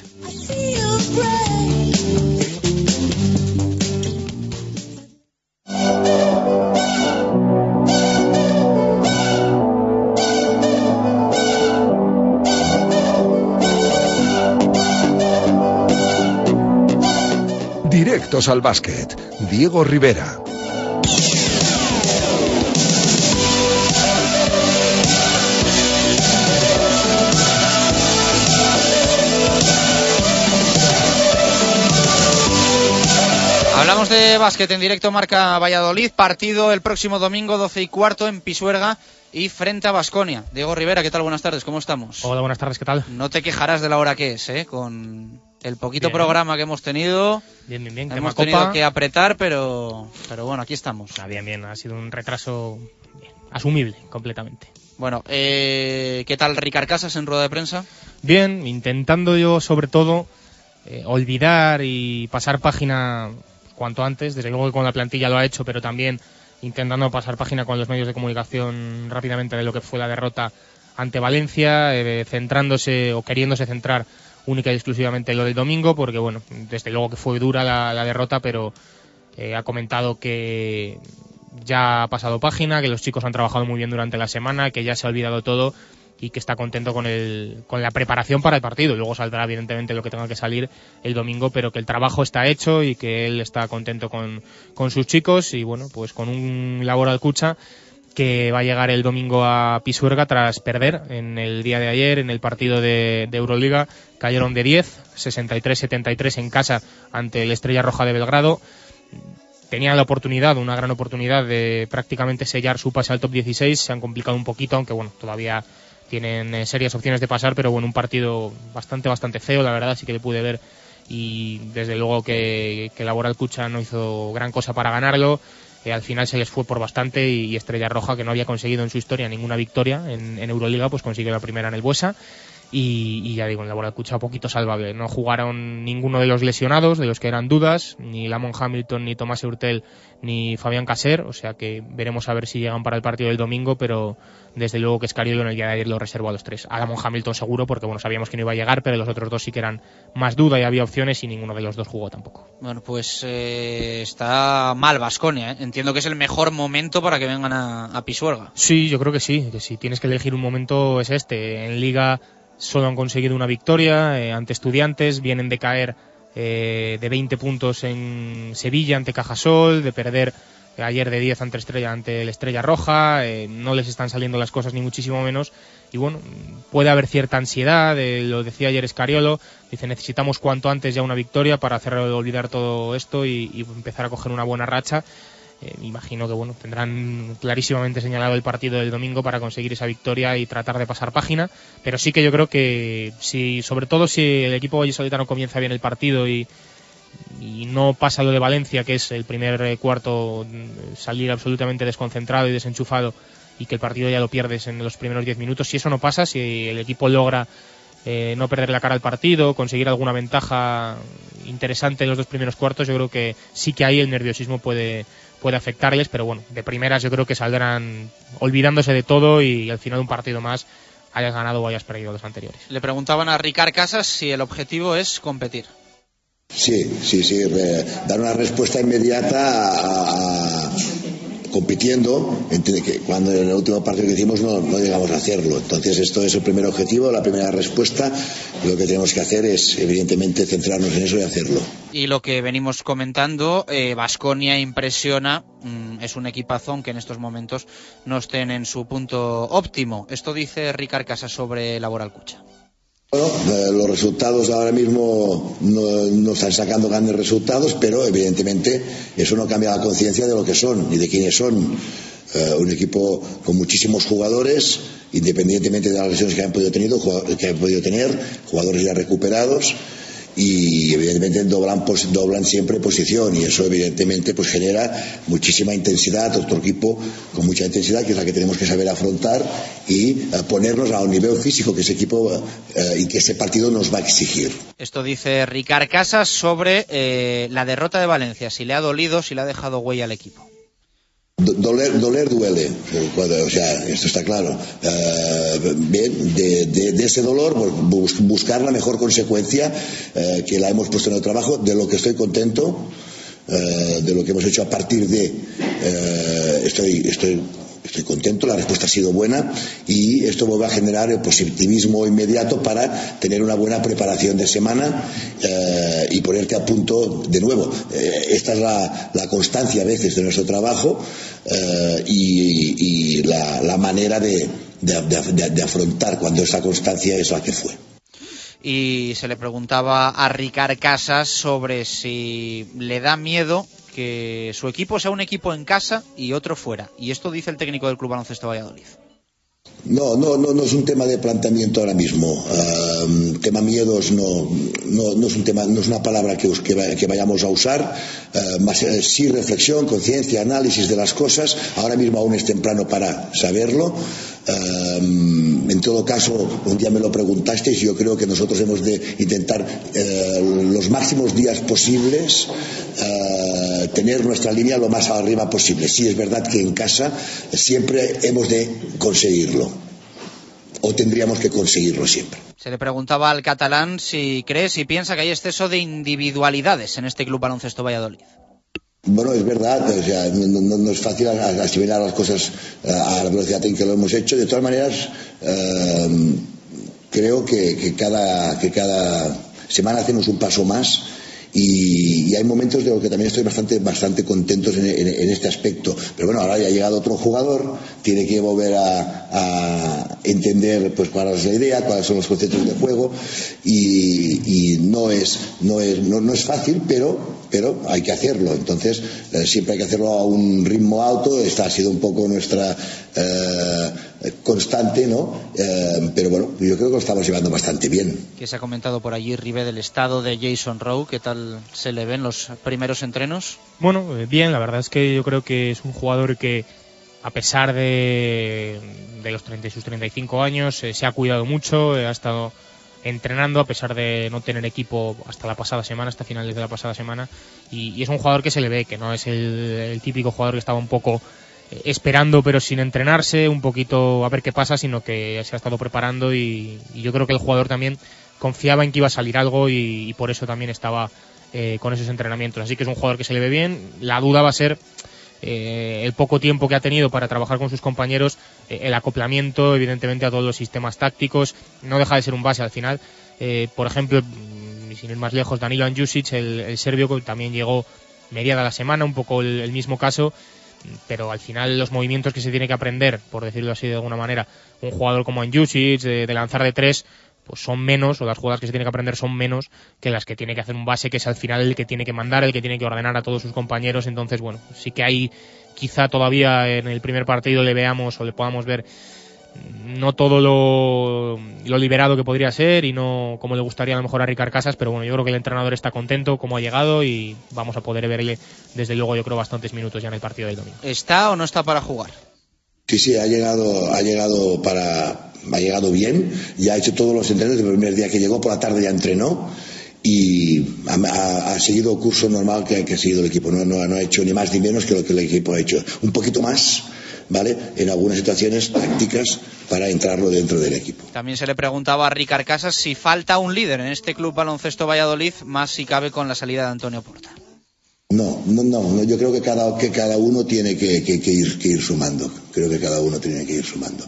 Directos al básquet. Diego Rivera. Hablamos de básquet en directo Marca Valladolid, partido el próximo domingo 12 y cuarto en Pisuerga y frente a Basconia. Diego Rivera, ¿qué tal? Buenas tardes, ¿cómo estamos? Hola, buenas tardes, ¿qué tal? No te quejarás de la hora que es, ¿eh? Con el poquito Bien. programa que hemos tenido. Bien, bien, bien. Hemos tenido Copa. que apretar, pero, pero bueno, aquí estamos. Ah, bien, bien, ha sido un retraso bien, asumible completamente. Bueno, eh, ¿qué tal Ricard Casas en rueda de prensa? Bien, intentando yo sobre todo eh, olvidar y pasar página cuanto antes, desde luego que con la plantilla lo ha hecho, pero también intentando pasar página con los medios de comunicación rápidamente de lo que fue la derrota ante Valencia, eh, centrándose o queriéndose centrar única y exclusivamente en lo del domingo, porque bueno, desde luego que fue dura la, la derrota, pero eh, ha comentado que ya ha pasado página, que los chicos han trabajado muy bien durante la semana, que ya se ha olvidado todo y que está contento con, el, con la preparación para el partido. Luego saldrá evidentemente lo que tenga que salir el domingo, pero que el trabajo está hecho y que él está contento con, con sus chicos y bueno, pues con un laboral cucha que va a llegar el domingo a Pisuerga tras perder en el día de ayer en el partido de, Euroliga. Cayeron de 10, 63-73 en casa ante el Estrella Roja de Belgrado. Tenían la oportunidad, una gran oportunidad de prácticamente sellar su pase al top 16. Se han complicado un poquito, aunque bueno, todavía tienen eh, serias opciones de pasar, pero bueno, un partido bastante, bastante feo, la verdad, sí que le pude ver y desde luego que, que Laboral Cucha no hizo gran cosa para ganarlo. Eh, al final se les fue por bastante y, Estrella Roja, que no había conseguido en su historia ninguna victoria en, Euroliga, pues consiguió la primera en el Buesa. Y, y ya digo, en Laboral Cucha poquito salvable. No jugaron ninguno de los lesionados, de los que eran dudas, ni Lamont Hamilton, ni Tomás Hurtel, ni Fabián Caser, o sea que veremos a ver si llegan para el partido del domingo, pero desde luego que Escariolo en el día de ayer lo reservó a los tres. A Lamont Hamilton seguro, porque bueno, sabíamos que no iba a llegar, pero los otros dos sí que eran más duda y había opciones y ninguno de los dos jugó tampoco. Bueno, pues eh, está mal Vasconia. Entiendo que es el mejor momento para que vengan a, a Pisuerga. Sí, yo creo que sí, que si tienes que elegir un momento es este. En Liga solo han conseguido una victoria eh, ante Estudiantes, vienen de caer eh, de 20 puntos en Sevilla ante Cajasol, de perder ayer de 10 ante Estrella ante el Estrella Roja, eh, no les están saliendo las cosas ni muchísimo menos y bueno, puede haber cierta ansiedad, lo decía ayer Escariolo, dice necesitamos cuanto antes ya una victoria para hacer olvidar todo esto y empezar a coger una buena racha. Eh, imagino que bueno tendrán clarísimamente señalado el partido del domingo para conseguir esa victoria y tratar de pasar página. Pero sí que yo creo que si sobre todo si el equipo vallisoletano comienza bien el partido y, y no pasa lo de Valencia que es el primer eh, cuarto mm, salir absolutamente desconcentrado y desenchufado y que el partido ya lo pierdes en los primeros 10 minutos si eso no pasa si el equipo logra eh, no perder la cara al partido, conseguir alguna ventaja interesante en los dos primeros cuartos, yo creo que sí que ahí el nerviosismo puede, puede afectarles, pero bueno, de primeras yo creo que saldrán olvidándose de todo y al final un partido más hayas ganado o hayas perdido los anteriores. Le preguntaban a Ricard Casas si el objetivo es competir. Sí, sí, sí, dar una respuesta inmediata a compitiendo, cuando en el último partido que hicimos no, no, llegamos a hacerlo. Entonces, esto es el primer objetivo, la primera respuesta. Lo que tenemos que hacer es, evidentemente, centrarnos en eso y hacerlo. Y lo que venimos comentando, Vasconia impresiona, mm, es un equipazón que en estos momentos no estén en su punto óptimo. Esto dice Ricard Casa sobre Laboral Cucha. Bueno, eh, los resultados ahora mismo no, están sacando grandes resultados, pero evidentemente eso no cambia la conciencia de lo que son y de quiénes son. Eh, un equipo con muchísimos jugadores, independientemente de las lesiones que han podido, que han podido tener, jugadores ya recuperados y evidentemente doblan, doblan siempre posición y eso evidentemente pues genera muchísima intensidad, otro equipo con mucha intensidad que es la que tenemos que saber afrontar y uh, ponernos a un nivel físico que ese equipo uh, y que ese partido nos va a exigir. Esto dice Ricard Casas sobre eh, la derrota de Valencia, si le ha dolido, si le ha dejado huella al equipo. Doler, doler duele, o sea, esto está claro. Uh, bien, de, ese dolor, bus, buscar la mejor consecuencia uh, que la hemos puesto en el trabajo, de lo que estoy contento, uh, de lo que hemos hecho a partir de. estoy, estoy Estoy contento, la respuesta ha sido buena y esto vuelve a generar el positivismo inmediato para tener una buena preparación de semana eh, y ponerte a punto de nuevo. Eh, esta es la, constancia a veces de nuestro trabajo eh, y, la, manera de afrontar cuando esa constancia es la que fue y se le preguntaba a Ricard Casas sobre si le da miedo que su equipo sea un equipo en casa y otro fuera. Y esto dice el técnico del Club Baloncesto Valladolid. No, no, no, no es un tema de planteamiento ahora mismo. Tema miedos no, no, es un tema, no es una palabra que, vayamos a usar. Uh, sí reflexión, conciencia, análisis de las cosas. Ahora mismo aún es temprano para saberlo. Uh, en todo caso, un día me lo preguntasteis. Yo creo que nosotros hemos de intentar los máximos días posibles tener nuestra línea lo más arriba posible. Sí, es verdad que en casa siempre hemos de conseguirlo. O tendríamos que conseguirlo siempre. Se le preguntaba al catalán si cree, si piensa que hay exceso de individualidades en este Club Baloncesto Valladolid. Bueno, es verdad, o sea, no, es fácil asimilar las cosas a la velocidad en que lo hemos hecho. De todas maneras, eh, creo que, cada, que cada semana hacemos un paso más y, hay momentos de los que también estoy bastante, bastante contentos en, este aspecto. Pero bueno, ahora ya ha llegado otro jugador, tiene que volver a, a entender pues cuál es la idea, cuáles son los conceptos de juego y, y no, es, no, es, no, no es fácil, pero, pero hay que hacerlo. Entonces, eh, siempre hay que hacerlo a un ritmo alto. Esta ha sido un poco nuestra eh, constante, ¿no? Eh, pero bueno, yo creo que lo estamos llevando bastante bien. ¿Qué se ha comentado por allí, Ribe, del estado de Jason Rowe? ¿Qué tal se le ven los primeros entrenos? Bueno, eh, bien, la verdad es que yo creo que es un jugador que, a pesar de, de los 30 y sus 35 años, eh, se ha cuidado mucho, eh, ha estado entrenando a pesar de no tener equipo hasta la pasada semana, hasta finales de la pasada semana, y, y es un jugador que se le ve, que no es el, el típico jugador que estaba un poco esperando pero sin entrenarse, un poquito a ver qué pasa, sino que se ha estado preparando y, y yo creo que el jugador también confiaba en que iba a salir algo y, y por eso también estaba eh, con esos entrenamientos. Así que es un jugador que se le ve bien. La duda va a ser eh, el poco tiempo que ha tenido para trabajar con sus compañeros, eh, el acoplamiento, evidentemente, a todos los sistemas tácticos. No deja de ser un base al final. Eh, por ejemplo, sin ir más lejos, Danilo Anjusic, el, serbio, que también llegó mediada la semana, un poco el, mismo caso pero al final los movimientos que se tiene que aprender, por decirlo así de alguna manera, un jugador como Anjusic, de, de lanzar de tres, pues son menos, o las jugadas que se tiene que aprender son menos que las que tiene que hacer un base, que es al final el que tiene que mandar, el que tiene que ordenar a todos sus compañeros. Entonces, bueno, sí que hay quizá todavía en el primer partido le veamos o le podamos ver no todo lo, lo, liberado que podría ser y no como le gustaría a lo mejor a Ricard Casas, pero bueno, yo creo que el entrenador está contento como ha llegado y vamos a poder verle desde luego yo creo bastantes minutos ya en el partido del domingo. ¿Está o no está para jugar? Sí, sí, ha llegado, ha llegado para, ha llegado bien, ya ha hecho todos los entrenos del primer día que llegó, por la tarde ya entrenó y ha, seguido el curso normal que, ha seguido el equipo. No, no, ha hecho ni más ni menos que lo que el equipo ha hecho. Un poquito más, ¿vale? En algunas situaciones tácticas para entrarlo dentro del equipo. También se le preguntaba a Ricard Casas si falta un líder en este club baloncesto Valladolid, más si cabe con la salida de Antonio Porta. No, no, no, yo creo que cada, que cada uno tiene que, ir, que ir sumando. Creo que cada uno tiene que ir sumando.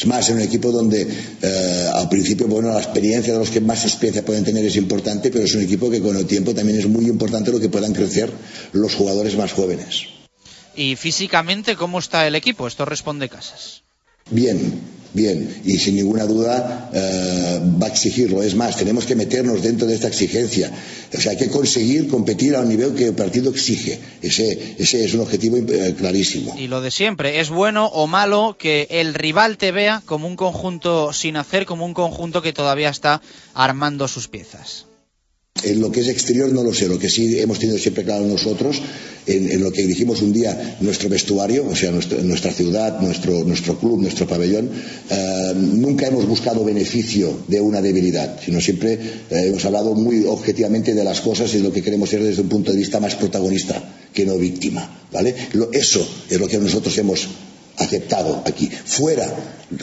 Es más, en un equipo donde eh, al principio, bueno, la experiencia de los que más experiencia pueden tener es importante, pero es un equipo que con el tiempo también es muy importante lo que puedan crecer los jugadores más jóvenes. ¿Y físicamente cómo está el equipo? Esto responde Casas. Bien, bien, y sin ninguna duda eh, va a exigirlo. Es más, tenemos que meternos dentro de esta exigencia. O sea, hay que conseguir competir a un nivel que el partido exige. Ese, ese es un objetivo eh, clarísimo. Y lo de siempre, ¿es bueno o malo que el rival te vea como un conjunto sin hacer, como un conjunto que todavía está armando sus piezas? En lo que es exterior no lo sé, lo que sí hemos tenido siempre claro nosotros, en, lo que dijimos un día nuestro vestuario, o sea, nuestra ciudad, nuestro, nuestro club, nuestro pabellón, eh, nunca hemos buscado beneficio de una debilidad, sino siempre eh, hemos hablado muy objetivamente de las cosas y de lo que queremos ser desde un punto de vista más protagonista que no víctima. ¿vale? eso es lo que nosotros hemos aceptado aquí. Fuera,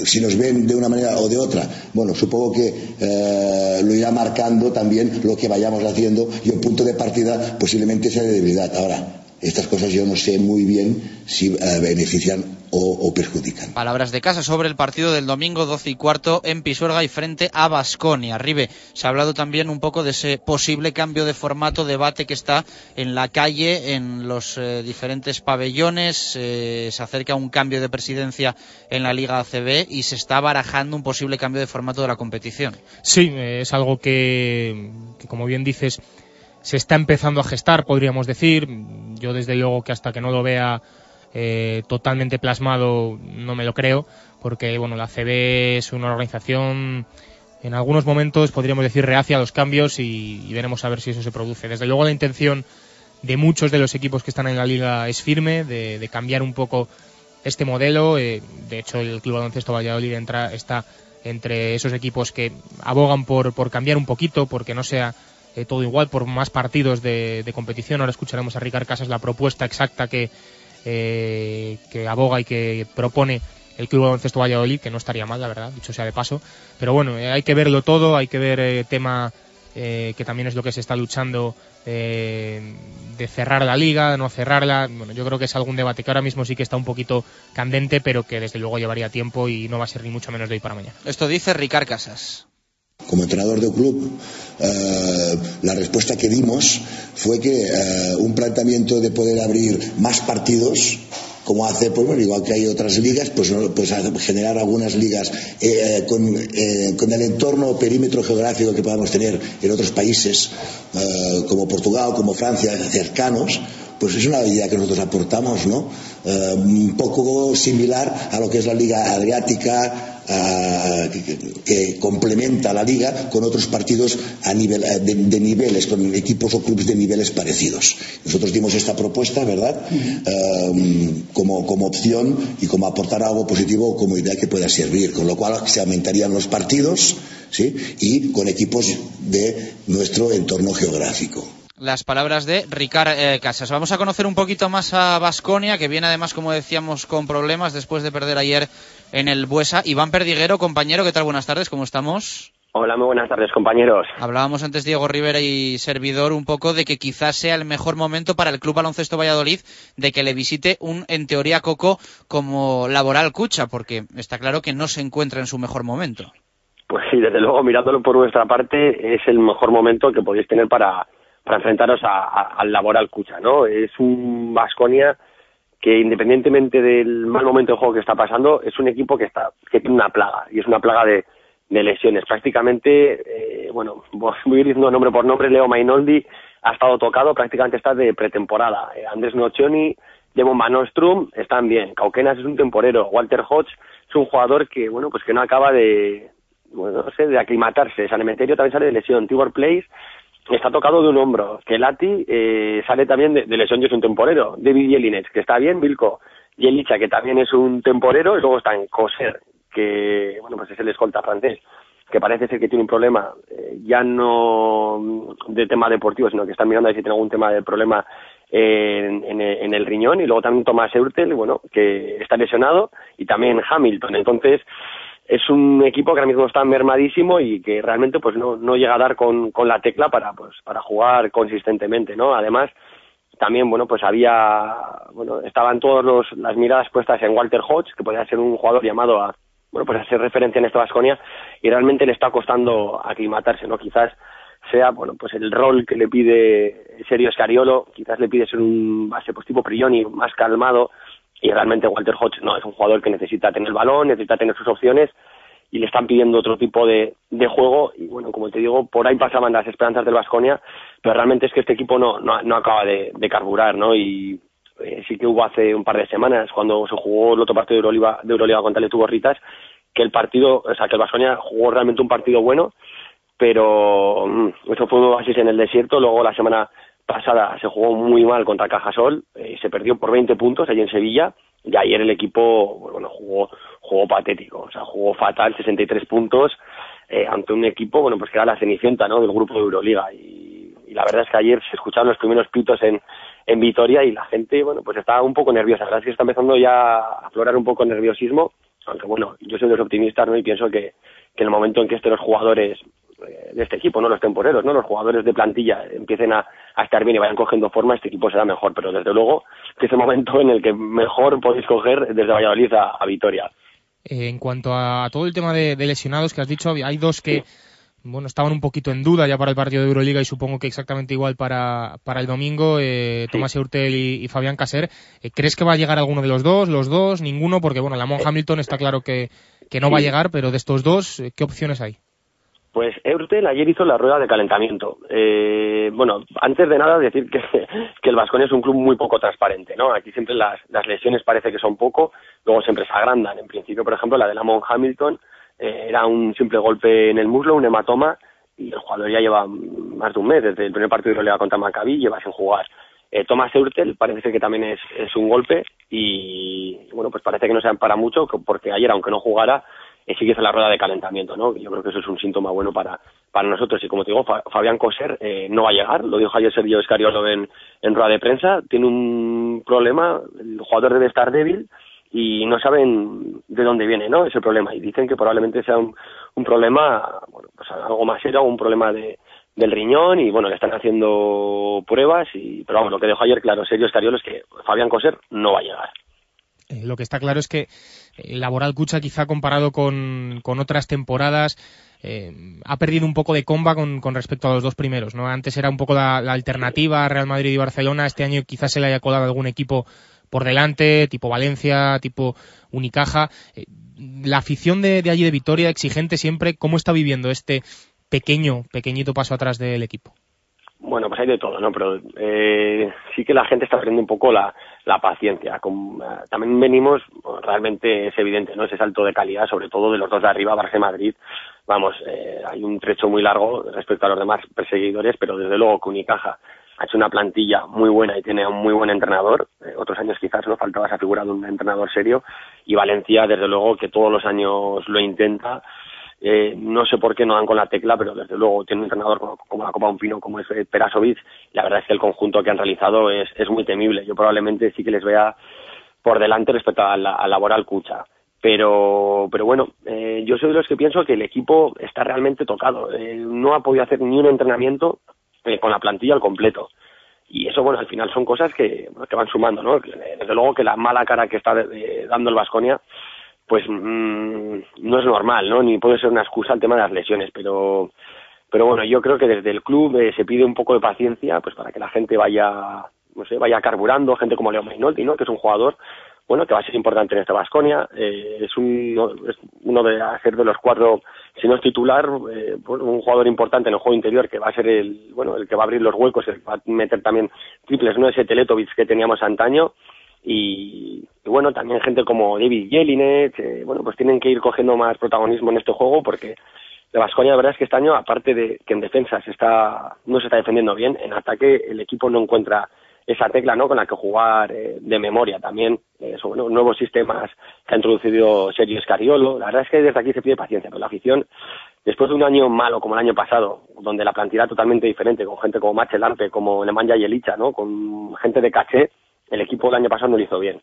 si nos ven de una manera o de otra, bueno, supongo que eh, lo irá marcando también lo que vayamos haciendo y un punto de partida posiblemente sea de debilidad. Ahora, estas cosas yo no sé muy bien si eh, benefician o, perjudican. Palabras de casa sobre el partido del domingo 12 y cuarto en Pisuerga y frente a Basconia. Ribe, se ha hablado también un poco de ese posible cambio de formato, debate que está en la calle, en los eh, diferentes pabellones. Eh, se acerca un cambio de presidencia en la Liga ACB y se está barajando un posible cambio de formato de la competición. Sí, es algo que, que como bien dices, se está empezando a gestar, podríamos decir. Yo desde luego que hasta que no lo vea eh, totalmente plasmado no me lo creo, porque bueno, la CB es una organización en algunos momentos podríamos decir reacia a los cambios y, veremos a ver si eso se produce. Desde luego la intención de muchos de los equipos que están en la liga es firme, de, cambiar un poco este modelo. Eh, de hecho, el Club Baloncesto Valladolid entra, está entre esos equipos que abogan por, por cambiar un poquito, porque no sea eh, todo igual, por más partidos de, de, competición. Ahora escucharemos a Ricard Casas la propuesta exacta que, eh, aboga y que propone el Club Baloncesto Valladolid, que no estaría mal, la verdad, dicho sea de paso. Pero bueno, eh, hay que verlo todo, hay que ver el eh, tema que también es lo que se está luchando de cerrar la liga, no cerrarla. Bueno, yo creo que es algún debate que ahora mismo sí que está un poquito candente, pero que desde luego llevaría tiempo y no va a ser ni mucho menos de hoy para mañana. Esto dice Ricard Casas. Como entrenador del club, eh, la respuesta que dimos fue que eh, un planteamiento de poder abrir más partidos como hace, pues bueno, igual que hay otras ligas, pues, pues generar algunas ligas eh, con, el entorno perímetro geográfico que podamos tener en otros países, como Portugal, como Francia, cercanos, pues es una idea que nosotros aportamos, ¿no? un poco similar a lo que es la Liga Adriática, Que, complementa la liga con otros partidos a nivel, eh, de, niveles, con equipos o clubes de niveles parecidos. Nosotros dimos esta propuesta, ¿verdad?, como, como opción y como aportar algo positivo como idea que pueda servir, con lo cual se aumentarían los partidos ¿sí? y con equipos de nuestro entorno geográfico las palabras de Ricard eh, Casas. Vamos a conocer un poquito más a Basconia, que viene además, como decíamos, con problemas después de perder ayer en el Buesa. Iván Perdiguero, compañero, ¿qué tal? Buenas tardes, ¿cómo estamos? Hola, muy buenas tardes, compañeros. Hablábamos antes, Diego Rivera y servidor, un poco de que quizás sea el mejor momento para el Club Baloncesto Valladolid de que le visite un, en teoría, Coco como laboral Cucha, porque está claro que no se encuentra en su mejor momento. Pues sí, desde luego, mirándolo por vuestra parte, es el mejor momento que podéis tener para, para enfrentaros al laboral Cucha, ¿no? Es un Vasconia que independientemente del mal momento de juego que está pasando, es un equipo que está que tiene una plaga y es una plaga de, lesiones. Prácticamente, eh, bueno, voy a ir diciendo nombre por nombre, Leo Mainoldi ha estado tocado, prácticamente está de pretemporada. Eh, Andrés Nocioni, Demon Van están bien. Cauquenas es un temporero. Walter Hodge es un jugador que, bueno, pues que no acaba de, bueno, no sé, de aclimatarse. San Emeterio también sale de lesión. Tibor Place está tocado de un hombro. Que Lati eh, sale también de, lesión y es un temporero. David Jelinets, que está bien. Vilko Yelicha, que también es un temporero. Y luego está en Coser, que, bueno, pues es el escolta francés, que parece ser que tiene un problema, eh, ya no de tema deportivo, sino que están mirando a ver si tiene algún tema de problema en, en, el riñón, y luego también Tomás Eurtel, bueno, que está lesionado, y también Hamilton. Entonces, es un equipo que ahora mismo está mermadísimo y que realmente pues no, no llega a dar con, con la tecla para pues para jugar consistentemente no además también bueno pues había bueno estaban todas las miradas puestas en Walter Hodge que podía ser un jugador llamado a bueno pues a hacer referencia en esta Vasconia y realmente le está costando aclimatarse no quizás sea bueno pues el rol que le pide Sergio Scariolo quizás le pide ser un base pues tipo Prioni más calmado y realmente Walter Hodge no es un jugador que necesita tener el balón, necesita tener sus opciones y le están pidiendo otro tipo de, de juego y bueno, como te digo, por ahí pasaban las esperanzas del Vasconia, pero realmente es que este equipo no, no, no acaba de, de, carburar, ¿no? Y eh, sí que hubo hace un par de semanas cuando se jugó el otro partido de Euroliga, de Euroliga contra el Ritas, que el partido, o sea, que el Vasconia jugó realmente un partido bueno, pero mm, eso fue un en el desierto, luego la semana pasada se jugó muy mal contra Cajasol, eh, se perdió por 20 puntos allí en Sevilla y ayer el equipo bueno jugó jugó patético, o sea, jugó fatal, 63 puntos eh, ante un equipo bueno pues que era la cenicienta ¿no? del grupo de Euroliga y, la verdad es que ayer se escucharon los primeros pitos en, en Vitoria y la gente bueno pues estaba un poco nerviosa, la verdad es que está empezando ya a aflorar un poco el nerviosismo, aunque bueno, yo soy de los optimistas ¿no? y pienso que, que en el momento en que estén los jugadores de este equipo, no los temporeros, no los jugadores de plantilla empiecen a, estar bien y vayan cogiendo forma, este equipo será mejor, pero desde luego que es el momento en el que mejor podéis coger desde Valladolid a, Vitoria. Eh, en cuanto a todo el tema de, lesionados que has dicho, hay dos que bueno estaban un poquito en duda ya para el partido de Euroliga y supongo que exactamente igual para, para el domingo, eh, Tomás Eurtel y, Fabián Caser. Eh, ¿Crees que va a llegar alguno de los dos, los dos, ninguno? Porque bueno, Lamont Hamilton está claro que, que no va a llegar, pero de estos dos, ¿qué opciones hay? Pues Eurtel ayer hizo la rueda de calentamiento. Eh, bueno, antes de nada decir que, el Vasconia es un club muy poco transparente, ¿no? Aquí siempre las, las, lesiones parece que son poco, luego siempre se agrandan. En principio, por ejemplo, la de Lamont Hamilton eh, era un simple golpe en el muslo, un hematoma, y el jugador ya lleva más de un mes, desde el primer partido de Liga contra Maccabi, lleva sin jugar. Eh, Thomas Eurtel parece que también es, es un golpe y, bueno, pues parece que no se para mucho, porque ayer, aunque no jugara, hizo la rueda de calentamiento, ¿no? Yo creo que eso es un síntoma bueno para, para nosotros. Y como te digo, Fabián Coser eh, no va a llegar, lo dijo ayer Sergio Escariolo en, en rueda de prensa, tiene un problema, el jugador debe estar débil y no saben de dónde viene, ¿no? Ese problema. Y dicen que probablemente sea un, un problema, bueno, pues algo más serio, un problema de, del riñón y bueno, le están haciendo pruebas y, pero vamos, lo que dejó ayer claro Sergio Escariolo es que Fabián Coser no va a llegar. Eh, lo que está claro es que el Laboral Cucha quizá comparado con, otras temporadas eh, ha perdido un poco de comba con, con, respecto a los dos primeros. ¿no? Antes era un poco la, alternativa Real Madrid y Barcelona. Este año quizás se le haya colado algún equipo por delante, tipo Valencia, tipo Unicaja. Eh, la afición de, de allí de Vitoria, exigente siempre, ¿cómo está viviendo este pequeño, pequeñito paso atrás del equipo? Bueno, pues hay de todo, ¿no? Pero eh, sí que la gente está perdiendo un poco la, la paciencia. Con, eh, también venimos, realmente es evidente, ¿no? Ese salto de calidad, sobre todo de los dos de arriba, Barça Madrid. Vamos, eh, hay un trecho muy largo respecto a los demás perseguidores, pero desde luego que Unicaja ha hecho una plantilla muy buena y tiene un muy buen entrenador. Eh, otros años quizás no faltaba esa figura de un entrenador serio. Y Valencia, desde luego, que todos los años lo intenta eh, no sé por qué no dan con la tecla, pero desde luego tiene un entrenador como, la Copa Un Pino, como es eh, Perasovic. La verdad es que el conjunto que han realizado es, es muy temible. Yo probablemente sí que les vea por delante respecto al, al laboral Cucha. Pero, pero bueno, eh, yo soy de los que pienso que el equipo está realmente tocado. Eh, no ha podido hacer ni un entrenamiento eh, con la plantilla al completo. Y eso, bueno, al final son cosas que, que van sumando, ¿no? Desde luego que la mala cara que está dando el Vasconia pues mm, no es normal, ¿no? Ni puede ser una excusa el tema de las lesiones, pero pero bueno, yo creo que desde el club eh, se pide un poco de paciencia, pues para que la gente vaya, no sé, vaya carburando, gente como Leo Mainolti, ¿no? Que es un jugador, bueno, que va a ser importante en esta Vasconia, eh, es, un, es uno de hacer de los cuatro, si no es titular, eh, un jugador importante en el juego interior que va a ser el, bueno, el que va a abrir los huecos, el que va a meter también triples, no ese Teletovic que teníamos antaño, y, bueno, también gente como David Jelinek, bueno, pues tienen que ir cogiendo más protagonismo en este juego porque de Vasconia la verdad es que este año, aparte de que en defensa se está, no se está defendiendo bien, en ataque el equipo no encuentra esa tecla no con la que jugar eh, de memoria también. Eh, los nuevos sistemas que ha introducido Sergio Escariolo la verdad es que desde aquí se pide paciencia pero la afición después de un año malo como el año pasado donde la plantilla totalmente diferente con gente como Machel Lampe como Nemanja Yelicha no con gente de caché el equipo el año pasado no lo hizo bien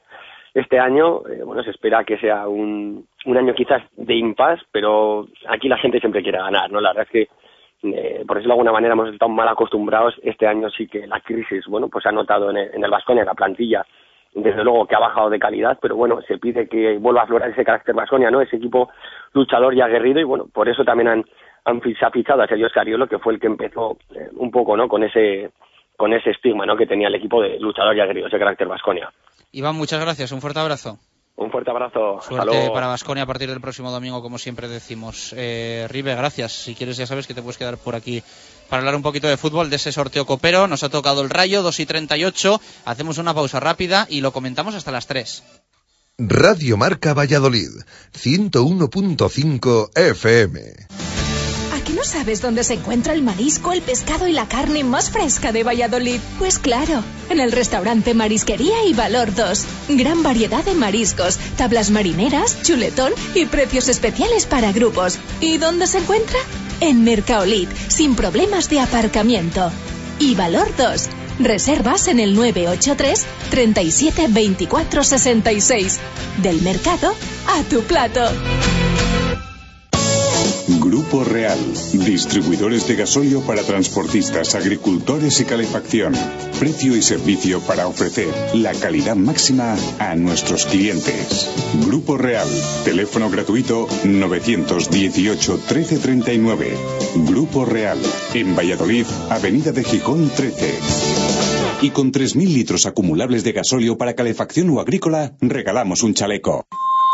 este año, eh, bueno, se espera que sea un, un año quizás de impas, pero aquí la gente siempre quiere ganar, ¿no? La verdad es que eh, por eso de alguna manera hemos estado mal acostumbrados. Este año sí que la crisis, bueno, pues se ha notado en el, en el Vasconia, la plantilla, desde luego que ha bajado de calidad, pero bueno, se pide que vuelva a aflorar ese carácter Vasconia, ¿no? Ese equipo luchador y aguerrido, y bueno, por eso también han, han se ha fichado a Sergio Scariolo, que fue el que empezó eh, un poco, ¿no? Con ese, con ese estigma, ¿no? Que tenía el equipo de luchador y aguerrido, ese carácter Vasconia. Iván, muchas gracias. Un fuerte abrazo. Un fuerte abrazo. Suerte para Vasconia a partir del próximo domingo, como siempre decimos. Eh, Ribe, gracias. Si quieres, ya sabes que te puedes quedar por aquí para hablar un poquito de fútbol, de ese sorteo copero. Nos ha tocado el rayo, 2 y 38. Hacemos una pausa rápida y lo comentamos hasta las 3. Radio Marca Valladolid, 101.5 FM. ¿A que no sabes dónde se encuentra el marisco, el pescado y la carne más fresca de Valladolid? Pues claro, en el restaurante Marisquería y Valor 2. Gran variedad de mariscos, tablas marineras, chuletón y precios especiales para grupos. ¿Y dónde se encuentra? En Mercaolit, sin problemas de aparcamiento. Y Valor 2. Reservas en el 983 37 24 66. Del mercado a tu plato. Grupo Real, distribuidores de gasolio para transportistas, agricultores y calefacción. Precio y servicio para ofrecer la calidad máxima a nuestros clientes. Grupo Real, teléfono gratuito 918 1339. Grupo Real, en Valladolid, Avenida de Gijón 13. Y con 3.000 litros acumulables de gasolio para calefacción o agrícola, regalamos un chaleco.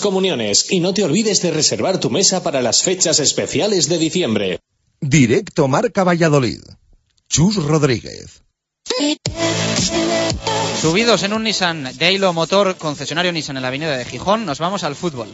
comuniones y no te olvides de reservar tu mesa para las fechas especiales de diciembre. Directo Marca Valladolid. Chus Rodríguez. Subidos en un Nissan de Hilo Motor, concesionario Nissan en la avenida de Gijón, nos vamos al fútbol.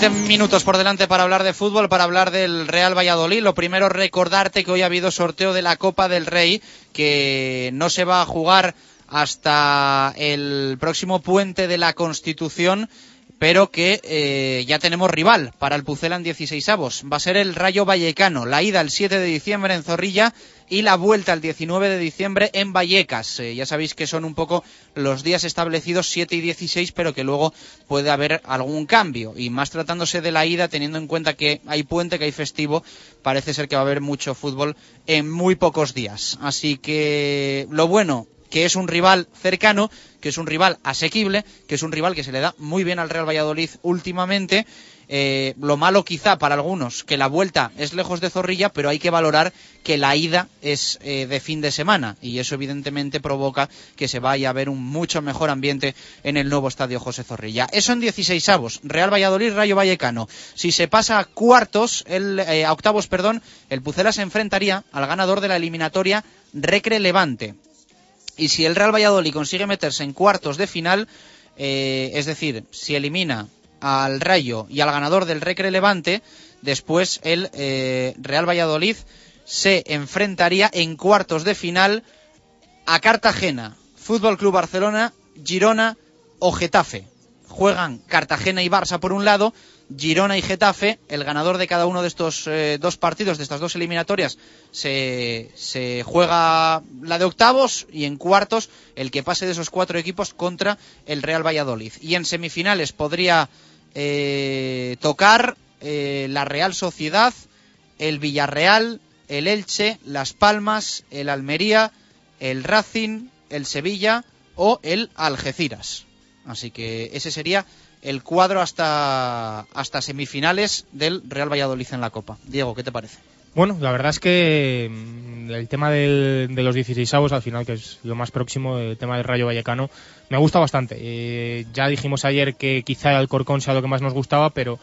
Veinte minutos por delante para hablar de fútbol, para hablar del Real Valladolid. Lo primero, recordarte que hoy ha habido sorteo de la Copa del Rey, que no se va a jugar hasta el próximo puente de la Constitución pero que eh, ya tenemos rival para el Pucelan 16 avos. Va a ser el Rayo Vallecano, la ida el 7 de diciembre en Zorrilla y la vuelta el 19 de diciembre en Vallecas. Eh, ya sabéis que son un poco los días establecidos 7 y 16, pero que luego puede haber algún cambio. Y más tratándose de la ida, teniendo en cuenta que hay puente, que hay festivo, parece ser que va a haber mucho fútbol en muy pocos días. Así que lo bueno que es un rival cercano, que es un rival asequible, que es un rival que se le da muy bien al Real Valladolid últimamente. Eh, lo malo quizá para algunos, que la vuelta es lejos de Zorrilla, pero hay que valorar que la ida es eh, de fin de semana y eso evidentemente provoca que se vaya a ver un mucho mejor ambiente en el nuevo estadio José Zorrilla. Eso en 16 avos, Real Valladolid, Rayo Vallecano. Si se pasa a cuartos, el, eh, a octavos, perdón, el Pucela se enfrentaría al ganador de la eliminatoria Recre Levante. Y si el Real Valladolid consigue meterse en cuartos de final, eh, es decir, si elimina al Rayo y al ganador del Recre Levante, después el eh, Real Valladolid se enfrentaría en cuartos de final a Cartagena, Fútbol Club Barcelona, Girona o Getafe. juegan Cartagena y Barça por un lado, Girona y Getafe, el ganador de cada uno de estos eh, dos partidos, de estas dos eliminatorias, se, juega la de octavos y en cuartos el que pase de esos cuatro equipos contra el Real Valladolid. Y en semifinales podría eh, tocar eh, la Real Sociedad, el Villarreal, el Elche, Las Palmas, el Almería, el Racing, el Sevilla o el Algeciras. Así que ese sería el cuadro hasta, hasta semifinales del Real Valladolid en la Copa. Diego, ¿qué te parece? Bueno, la verdad es que mm, el tema del, de los 16 avos, al final, que es lo más próximo, el tema del Rayo Vallecano, me gusta bastante. Eh, ya dijimos ayer que quizá el Alcorcón sea lo que más nos gustaba, pero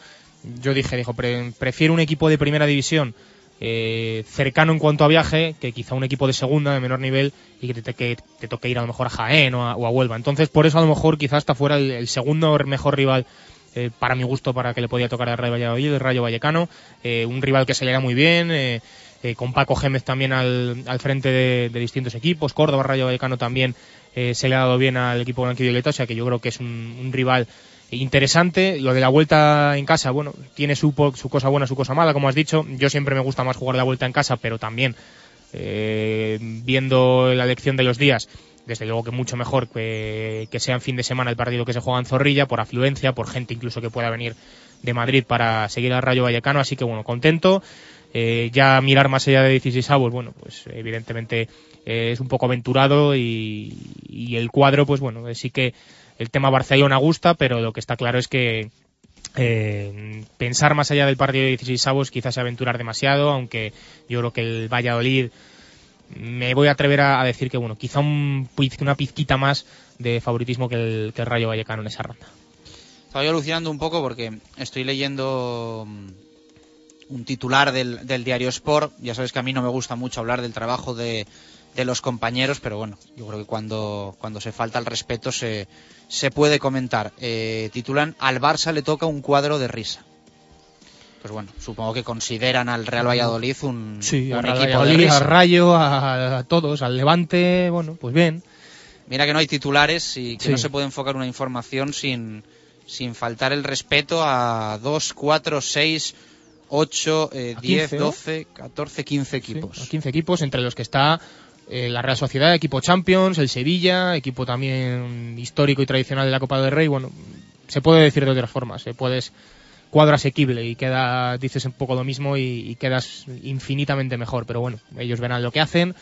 yo dije, dijo, prefiero un equipo de primera división eh, cercano en cuanto a viaje que quizá un equipo de segunda de menor nivel y que te, que te toque ir a lo mejor a Jaén o a, Huelva. Entonces, por eso a lo mejor quizás está fuera el, segundo mejor rival eh, para mi gusto para que le podía tocar al Rayo Valladolid, el Rayo Vallecano, eh, un rival que se le da muy bien, eh, eh, con Paco Gémez también al, al frente de, distintos equipos, Córdoba, Rayo Vallecano también se le ha dado bien al equipo blanquivioleta, o sea que yo creo que es un rival interesante. Lo de la vuelta en casa, bueno, tiene su, su cosa buena, su cosa mala, como has dicho. Yo siempre me gusta más jugar la vuelta en casa, pero también eh, viendo la elección de los días, desde luego que mucho mejor que, que sea en fin de semana el partido que se juega en Zorrilla, por afluencia, por gente incluso que pueda venir de Madrid para seguir al Rayo Vallecano. Así que bueno, contento. Eh, ya mirar más allá de 16 avos, bueno, pues evidentemente eh, es un poco aventurado y, y, el cuadro, pues bueno, sí que el tema Barcelona gusta, pero lo que está claro es que eh, pensar más allá del partido de 16 avos quizás aventurar demasiado, aunque yo creo que el Valladolid me voy a atrever a, decir que bueno, quizá un, una pizquita más de favoritismo que el, que Rayo Vallecano en esa ronda. Estaba yo alucinando un poco porque estoy leyendo mm, un titular del, del diario Sport. Ya sabes que a mí no me gusta mucho hablar del trabajo de, de los compañeros, pero bueno, yo creo que cuando, cuando se falta el respeto se, se puede comentar. Eh, titulan Al Barça le toca un cuadro de risa. Pues bueno, supongo que consideran al Real Valladolid un, sí, un al equipo Valladolid, de risa. al Rayo, a, a, todos, al Levante, bueno, pues bien. Mira que no hay titulares y que Sí. no se puede enfocar una información sin, sin faltar el respeto a 2, 4, 6, 8, eh, A 10, 15, ¿no? 12, 14, 15 equipos. Sí, 15 equipos, entre los que está eh, la Real Sociedad, equipo Champions, el Sevilla, equipo también histórico y tradicional de la Copa del Rey. Bueno, se puede decir de otras formas. Se puedes cuadro asequible y queda, dices un poco lo mismo y, quedas infinitamente mejor. Pero bueno, ellos verán lo que hacen.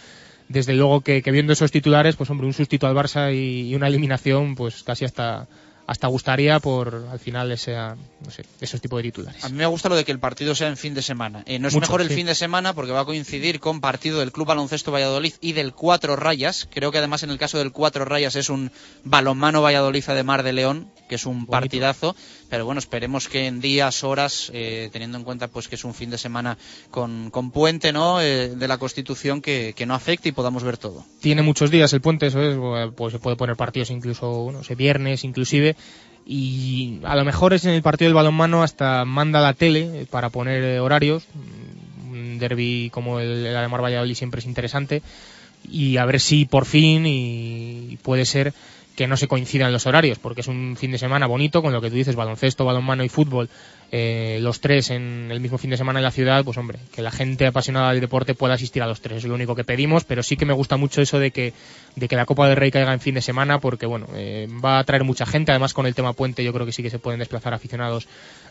Desde luego que, que viendo esos titulares, pues hombre, un sustituto al Barça y una eliminación, pues casi hasta hasta gustaría por al final ese, no sé, esos tipos de titulares. A mí me gusta lo de que el partido sea en fin de semana. Eh, no es Mucho, mejor el sí. fin de semana porque va a coincidir con partido del Club Baloncesto Valladolid y del Cuatro Rayas. Creo que además en el caso del Cuatro Rayas es un balonmano Valladolid de Mar de León, que es un partidazo. Pero bueno, esperemos que en días, horas, eh, teniendo en cuenta pues que es un fin de semana con, con puente ¿no? Eh, de la Constitución, que, que no afecte y podamos ver todo. Tiene muchos días el puente, eso es, pues se puede poner partidos incluso, no sé, viernes inclusive, y a lo mejor es en el partido del balonmano hasta manda la tele para poner eh, horarios, un derby como el, el Ademar Valladolid siempre es interesante, y a ver si por fin y puede ser que no se coincidan los horarios, porque es un fin de semana bonito, con lo que tú dices, baloncesto, balonmano y fútbol, eh, los tres en el mismo fin de semana en la ciudad, pues hombre, que la gente apasionada del deporte pueda asistir a los tres, es lo único que pedimos, pero sí que me gusta mucho eso de que, de que la Copa del Rey caiga en fin de semana, porque bueno, eh, va a traer mucha gente, además con el tema puente yo creo que sí que se pueden desplazar aficionados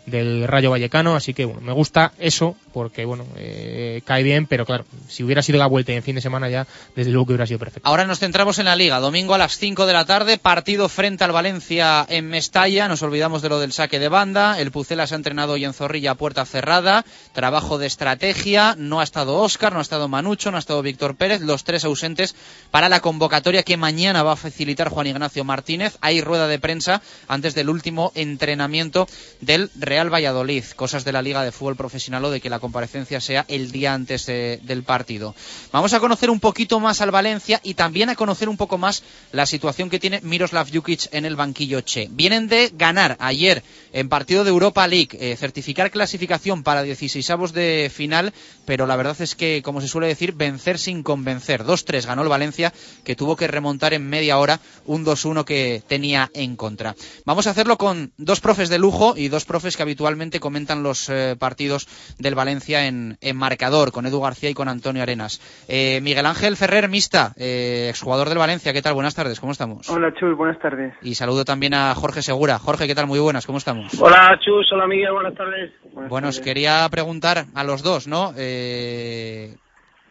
del Rayo Vallecano, así que bueno, me gusta eso, porque bueno, eh, cae bien, pero claro, si hubiera sido la vuelta en fin de semana ya, desde luego que hubiera sido perfecto. Ahora nos centramos en la Liga. Domingo a las 5 de la tarde, partido frente al Valencia en Mestalla. Nos olvidamos de lo del saque de banda. El Pucela se ha entrenado hoy en Zorrilla a puerta cerrada. Trabajo de estrategia. No ha estado Óscar, no ha estado Manucho, no ha estado Víctor Pérez. Los tres ausentes para la convocatoria que mañana va a facilitar Juan Ignacio Martínez. Hay rueda de prensa antes del último entrenamiento del Real Valladolid. Cosas de la Liga de Fútbol Profesional o de que la comparecencia sea el día antes de- del partido. Vamos a conocer un poquito más al Valencia y también a conocer un poco más la situación que tiene Miroslav Jukic en el banquillo Che. Vienen de ganar ayer en partido de Europa League eh, certificar clasificación para 16avos de final, pero la verdad es que, como se suele decir, vencer sin convencer. 2-3 ganó el Valencia, que tuvo que remontar en media hora un 2-1 que tenía en contra. Vamos a hacerlo con dos profes de lujo y dos profes que habitualmente comentan los eh, partidos del Valencia en, en, marcador, con Edu García y con Antonio Arenas. Eh, Miguel Ángel Ferrer Mista, eh, exjugador del Valencia, ¿qué tal? Buenas tardes, ¿cómo estamos? Hola Chus, buenas tardes. Y saludo también a Jorge Segura. Jorge, ¿qué tal? Muy buenas, ¿cómo estamos? Hola Chus, hola Miguel, buenas tardes. bueno, os quería preguntar a los dos, ¿no? Eh,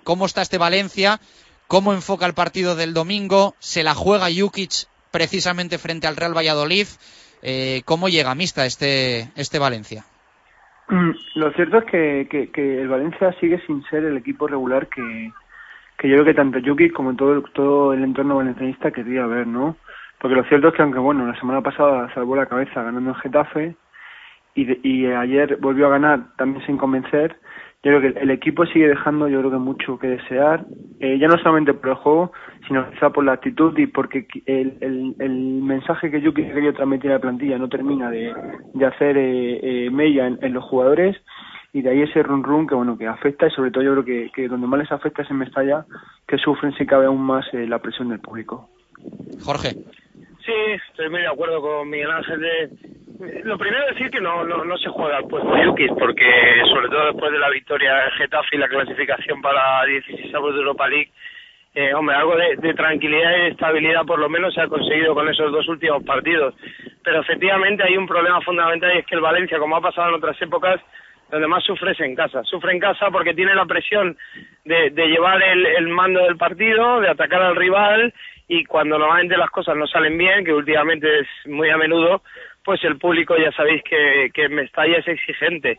¿Cómo está este Valencia? ¿Cómo enfoca el partido del domingo? ¿Se la juega Jukic precisamente frente al Real Valladolid? Eh, ¿Cómo llega Mista este, este Valencia? Lo cierto es que, que, que, el Valencia sigue sin ser el equipo regular que, que yo creo que tanto Yuki como todo, todo el entorno valencianista quería ver, ¿no? Porque lo cierto es que aunque, bueno, la semana pasada salvó la cabeza ganando en Getafe y, de, y ayer volvió a ganar también sin convencer, yo creo que el equipo sigue dejando yo creo que mucho que desear eh, ya no solamente por el juego sino quizá por la actitud y porque el, el, el mensaje que yo quería transmitir a la plantilla no termina de, de hacer eh, eh, mella en, en, los jugadores y de ahí ese run run que bueno que afecta y sobre todo yo creo que, que donde más les afecta es en Mestalla que sufren si cabe aún más eh, la presión del público. Jorge. Sí estoy muy de acuerdo con Miguel Ángel de lo primero es decir que no, no, no se juega al puesto de Yukis, porque sobre todo después de la victoria de Getafe y la clasificación para 16 de Europa League, eh, hombre, algo de, de, tranquilidad y estabilidad por lo menos se ha conseguido con esos dos últimos partidos. Pero efectivamente hay un problema fundamental y es que el Valencia, como ha pasado en otras épocas, donde más sufre es en casa. Sufre en casa porque tiene la presión de, de llevar el, el mando del partido, de atacar al rival y cuando normalmente las cosas no salen bien, que últimamente es muy a menudo, pues el público ya sabéis que, que Mestalla es exigente.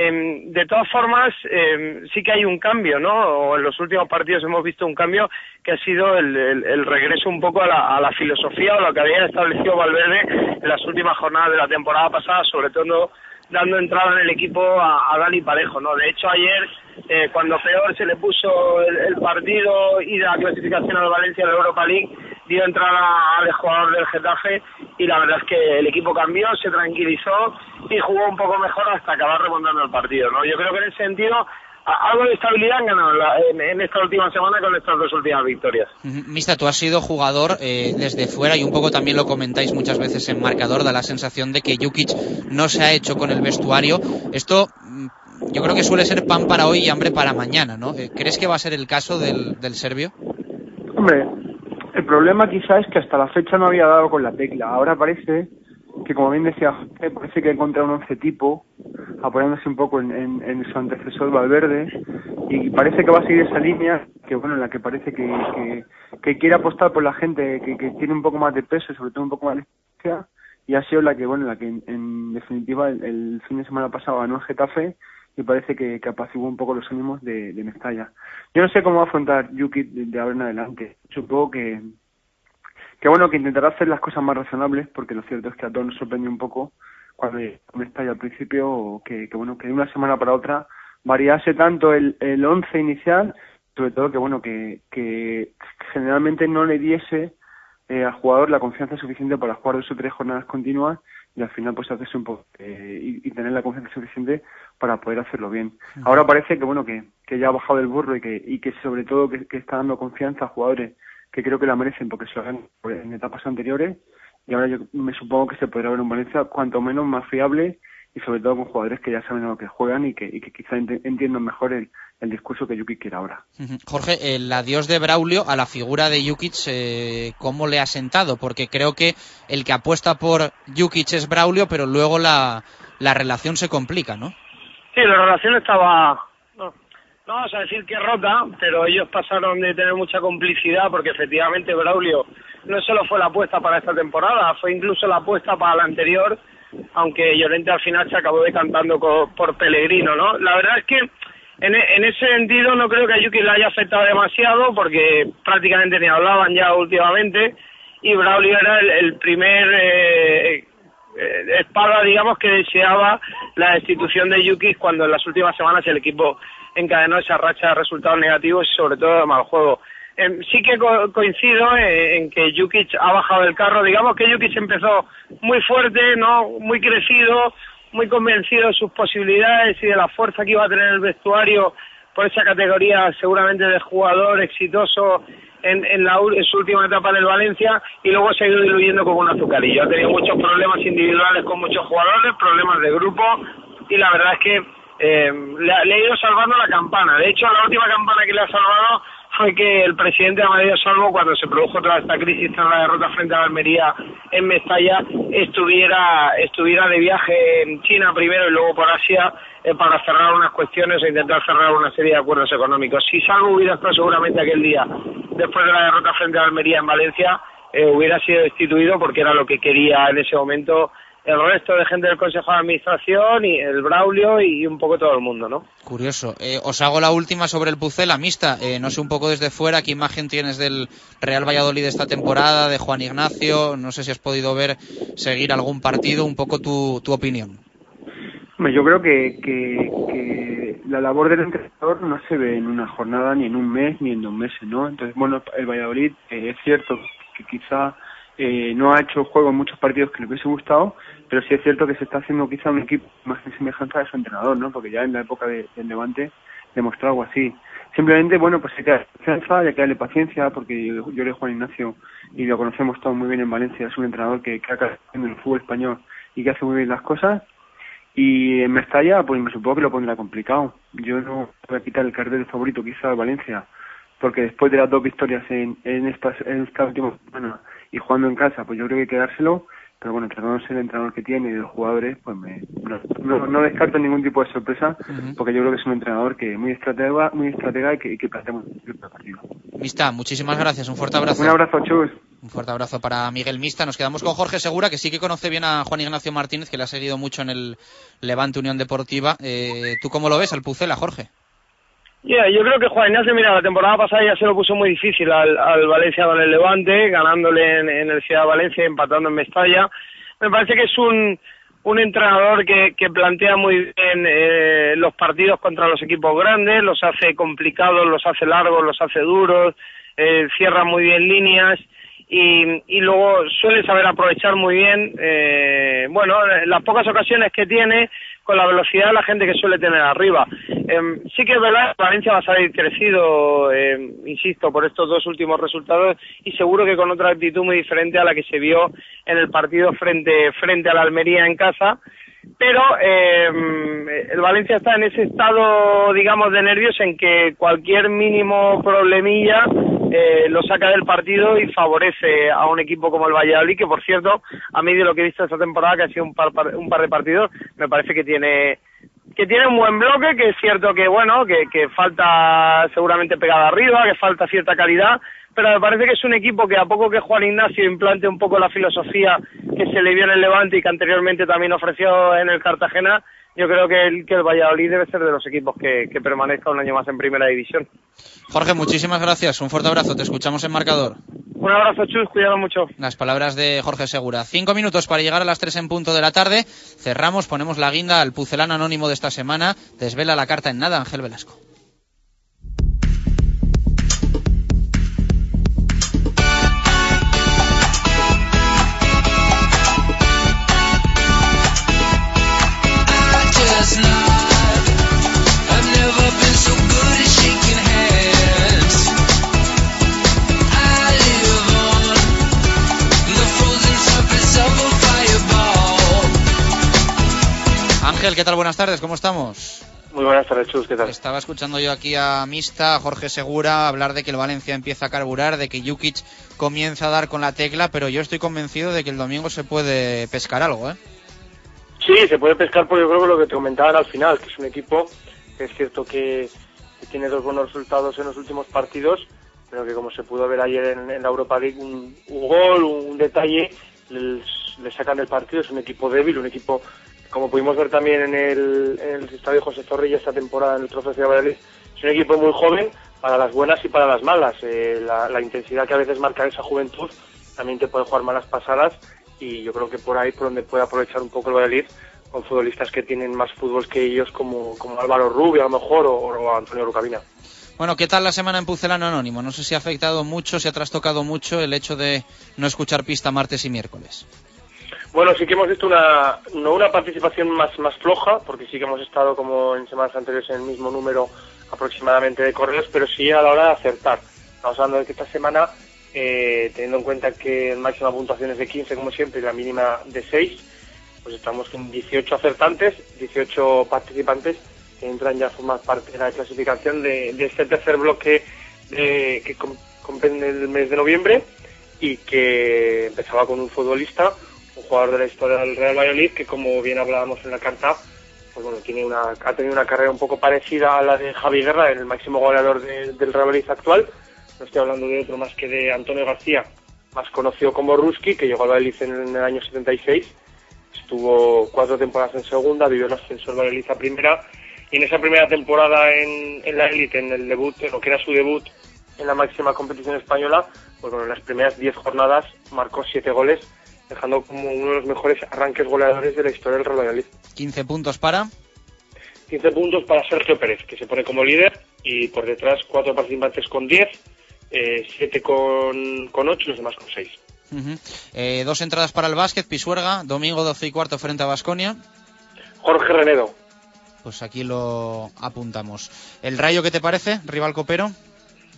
Eh, de todas formas, eh, sí que hay un cambio, ¿no? O en los últimos partidos hemos visto un cambio que ha sido el, regreso un poco a la, filosofía o lo que había establecido Valverde en las últimas jornadas de la temporada pasada, sobre todo dando entrada en el equipo a, Dani Parejo, ¿no? De hecho, ayer, eh, cuando peor se le puso el, el partido y la clasificación al Valencia de la Europa League, dio entrada al jugador del Getafe y la verdad es que el equipo cambió, se tranquilizó y jugó un poco mejor hasta acabar remontando el partido, ¿no? Yo creo que en ese sentido algo de estabilidad han ganado en, en, esta última semana con estas dos últimas victorias. Mista, tú has sido jugador eh, desde fuera y un poco también lo comentáis muchas veces en marcador, da la sensación de que Jukic no se ha hecho con el vestuario. Esto yo creo que suele ser pan para hoy y hambre para mañana, ¿no? Eh, ¿Crees que va a ser el caso del, del serbio? Hombre, el problema quizá es que hasta la fecha no había dado con la tecla. Ahora parece que como bien decía parece que ha encontrado un once tipo apoyándose un poco en, en, en, su antecesor Valverde y parece que va a seguir esa línea que bueno en la que parece que, que, quiere apostar por la gente que, que, tiene un poco más de peso y sobre todo un poco más de y ha sido la que bueno la que en, en definitiva el, el, fin de semana pasado ganó el Getafe y parece que, que apaciguó un poco los ánimos de, de Mestalla. Yo no sé cómo va a afrontar Yuki de, ahora en adelante. Supongo que que bueno, que intentará hacer las cosas más razonables, porque lo cierto es que a todos nos sorprendió un poco cuando está ya al principio, que, que bueno, que de una semana para otra variase tanto el, el once inicial, sobre todo que bueno, que, que generalmente no le diese eh, al jugador la confianza suficiente para jugar dos o tres jornadas continuas y al final pues hacerse un poco eh, y, y, tener la confianza suficiente para poder hacerlo bien. Uh -huh. Ahora parece que bueno que, que ya ha bajado del burro y que, y que sobre todo que, que está dando confianza a jugadores que creo que la merecen porque se lo han en etapas anteriores y ahora yo me supongo que se podrá ver un Valencia cuanto menos más fiable y sobre todo con jugadores que ya saben a lo que juegan y que, y que quizá ent entiendan mejor el, el, discurso que Jukic quiere ahora. Jorge, el adiós de Braulio a la figura de Jukic, eh, ¿cómo le ha sentado? Porque creo que el que apuesta por Jukic es Braulio, pero luego la, la relación se complica, ¿no? Sí, la relación estaba no vamos a decir que rota, pero ellos pasaron de tener mucha complicidad porque efectivamente Braulio no solo fue la apuesta para esta temporada, fue incluso la apuesta para la anterior, aunque Llorente al final se acabó decantando por Pellegrino, ¿no? La verdad es que en, en ese sentido no creo que a Yuki le haya afectado demasiado porque prácticamente ni hablaban ya últimamente y Braulio era el, el primer eh, eh, espada, digamos, que deseaba la destitución de Yuki cuando en las últimas semanas el equipo encadenó esa racha de resultados negativos y sobre todo de mal juego. Eh, sí que co coincido en, que Jukic ha bajado del carro, digamos que Jukic empezó muy fuerte, no muy crecido, muy convencido de sus posibilidades y de la fuerza que iba a tener el vestuario por esa categoría seguramente de jugador exitoso en, en, la, en su última etapa en el Valencia y luego se ha ido diluyendo como un azucarillo. Ha tenido muchos problemas individuales con muchos jugadores, problemas de grupo y la verdad es que eh, le ha ido salvando la campana. De hecho, la última campana que le ha salvado fue que el presidente Amadeo Salvo, cuando se produjo toda esta crisis tras la derrota frente a Almería en Mestalla, estuviera, estuviera de viaje en China primero y luego por Asia eh, para cerrar unas cuestiones e intentar cerrar una serie de acuerdos económicos. Si Salvo hubiera estado seguramente aquel día, después de la derrota frente a Almería en Valencia, eh, hubiera sido destituido porque era lo que quería en ese momento el resto de gente del Consejo de Administración y el Braulio y un poco todo el mundo, ¿no? Curioso. Eh, os hago la última sobre el Pucela, mixta. Eh, no sé un poco desde fuera qué imagen tienes del Real Valladolid esta temporada, de Juan Ignacio. No sé si has podido ver, seguir algún partido, un poco tu, tu opinión. Yo creo que, que, que la labor del entrenador no se ve en una jornada, ni en un mes, ni en dos meses, ¿no? Entonces, bueno, el Valladolid eh, es cierto que quizá eh, no ha hecho juego en muchos partidos que le hubiese gustado, pero sí es cierto que se está haciendo quizá un equipo más en semejanza de su entrenador, ¿no? Porque ya en la época de- del Levante demostró algo así. Simplemente, bueno, pues hay que darle confianza, hay que darle paciencia, porque yo, yo le Juan Ignacio y lo conocemos todos muy bien en Valencia, es un entrenador que, que ha en el fútbol español y que hace muy bien las cosas y en Mestalla, pues me supongo que lo pondrá complicado. Yo no voy a quitar el cartel de favorito quizá al Valencia, porque después de las dos victorias en, en, esta, en esta última semana y jugando en casa, pues yo creo que hay que dárselo. Pero bueno, tratándose el entrenador que tiene y de los jugadores, pues me, no, no, no descarto ningún tipo de sorpresa, porque yo creo que es un entrenador que muy estratega, muy estratega y que, y que plantea muy bien el partido. Mista, muchísimas gracias. Un fuerte abrazo. Un abrazo, chus. Un fuerte abrazo para Miguel Mista. Nos quedamos con Jorge Segura, que sí que conoce bien a Juan Ignacio Martínez, que le ha seguido mucho en el Levante Unión Deportiva. Eh, ¿Tú cómo lo ves al Pucela, Jorge? Yeah, yo creo que Juan Ignacio, mira, la temporada pasada ya se lo puso muy difícil al, al Valencia con el Levante, ganándole en, en el Ciudad de Valencia empatando en Mestalla. Me parece que es un, un entrenador que, que plantea muy bien eh, los partidos contra los equipos grandes, los hace complicados, los hace largos, los hace duros, eh, cierra muy bien líneas y, y luego suele saber aprovechar muy bien, eh, bueno, las pocas ocasiones que tiene con la velocidad de la gente que suele tener arriba. Em, sí que es verdad, Valencia va a salir crecido, em, insisto, por estos dos últimos resultados y seguro que con otra actitud muy diferente a la que se vio en el partido frente, frente a la Almería en casa. Pero eh, el Valencia está en ese estado, digamos, de nervios en que cualquier mínimo problemilla eh, lo saca del partido y favorece a un equipo como el Valladolid, que por cierto, a mí de lo que he visto esta temporada, que ha sido un par, un par de partidos, me parece que tiene que tiene un buen bloque, que es cierto que bueno, que, que falta seguramente pegada arriba, que falta cierta calidad, pero me parece que es un equipo que a poco que Juan Ignacio implante un poco la filosofía que se le vio en el Levante y que anteriormente también ofreció en el Cartagena, yo creo que el, que el Valladolid debe ser de los equipos que, que permanezca un año más en primera división. Jorge, muchísimas gracias. Un fuerte abrazo. Te escuchamos en marcador. Un abrazo, Chus, cuidado mucho. Las palabras de Jorge Segura. Cinco minutos para llegar a las tres en punto de la tarde. Cerramos, ponemos la guinda al pucelano anónimo de esta semana. Desvela la carta en nada, Ángel Velasco. Ángel, ¿qué tal? Buenas tardes, ¿cómo estamos? Muy buenas tardes, Chus, ¿qué tal? Estaba escuchando yo aquí a Mista, a Jorge Segura, hablar de que el Valencia empieza a carburar, de que Jukic comienza a dar con la tecla, pero yo estoy convencido de que el domingo se puede pescar algo, ¿eh? Sí, se puede pescar por yo creo que lo que te comentaban al final, que es un equipo que es cierto que, tiene dos buenos resultados en los últimos partidos, pero que como se pudo ver ayer en, la Europa League, un, gol, un, detalle, le sacan del partido. Es un equipo débil, un equipo, como pudimos ver también en el, en el estadio José Zorrilla esta temporada en el Trofeo de Valladolid, es un equipo muy joven para las buenas y para las malas. Eh, la, la intensidad que a veces marca esa juventud también te puede jugar malas pasadas y yo creo que por ahí por donde puede aprovechar un poco el Valladolid con futbolistas que tienen más fútbol que ellos como, como Álvaro Rubio a lo mejor o, o Antonio Rucabina. Bueno, ¿qué tal la semana en Pucelano Anónimo? No sé si ha afectado mucho, si ha trastocado mucho el hecho de no escuchar pista martes y miércoles. Bueno, sí que hemos visto una, no una participación más, más floja, porque sí que hemos estado como en semanas anteriores en el mismo número aproximadamente de correos, pero sí a la hora de acertar. Estamos hablando de que esta semana, eh, teniendo en cuenta que el máxima puntuación es de 15 como siempre y la mínima de 6, pues estamos con 18 acertantes, 18 participantes que entran ya a formar parte de la clasificación de, de este tercer bloque de- que com- comprende el mes de noviembre y que empezaba con un futbolista, un jugador de la historia del Real Valladolid, que como bien hablábamos en la carta, pues bueno, tiene una, ha tenido una carrera un poco parecida a la de Javi Guerra, el máximo goleador de- del Real Valladolid actual. No estoy hablando de otro más que de Antonio García, más conocido como Ruski, que llegó al Valladolid en, el año 76. Estuvo cuatro temporadas en segunda, vivió el ascenso del Valladolid a primera. Y en esa primera temporada en, en la élite, en el debut, en lo que era su debut en la máxima competición española, pues bueno, en las primeras 10 jornadas marcó 7 goles, dejando como uno de los mejores arranques goleadores de la historia del Real Valladolid. 15 puntos para. 15 puntos para Sergio Pérez, que se pone como líder, y por detrás cuatro participantes con 10, 7 con, con 8 y los demás con 6. Ujú. Eh, dos entradas para el básquet, Pisuerga, domingo 12 y cuarto frente a Basconia. Jorge Renedo. Pues aquí lo apuntamos. ¿El Rayo qué te parece? Rival copero.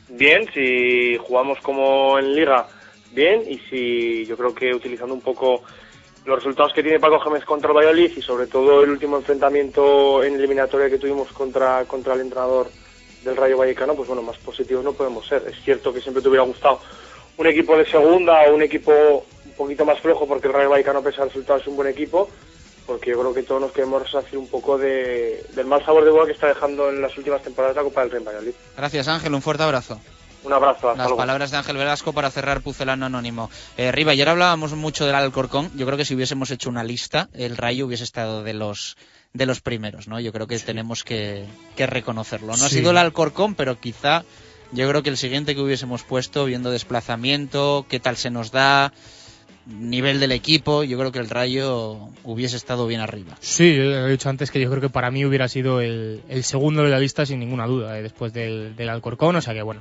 Bien, si jugamos como en Liga, bien, y si yo creo que utilizando un poco los resultados que tiene Paco Gémez contra el Valladolid y sobre todo el último enfrentamiento en eliminatoria que tuvimos contra, contra el entrenador del Rayo Vallecano, pues bueno, más positivos no podemos ser. Es cierto que siempre te hubiera gustado un equipo de segunda o un equipo un poquito más flojo porque el Rayo Vallecano, a pesar del resultado, es un buen equipo, porque yo creo que todos nos queremos resarcir un poco de, del mal sabor de boca que está dejando en las últimas temporadas la Copa del Rey Valladolid. Gracias Ángel, un fuerte abrazo. Un abrazo, Las luego. palabras de Ángel Velasco para cerrar Pucelano Anónimo. Eh, Riva, ayer hablábamos mucho del Alcorcón. Yo creo que si hubiésemos hecho una lista, el Rayo hubiese estado de los de los primeros, ¿no? Yo creo que tenemos que, que reconocerlo. No ha sido el Alcorcón, pero quizá yo creo que el siguiente que hubiésemos puesto, viendo desplazamiento, qué tal se nos da, nivel del equipo, yo creo que el Rayo hubiese estado bien arriba. Sí, yo he dicho antes que yo creo que para mí hubiera sido el, el segundo de la lista sin ninguna duda, eh, después del, del Alcorcón, o sea que bueno,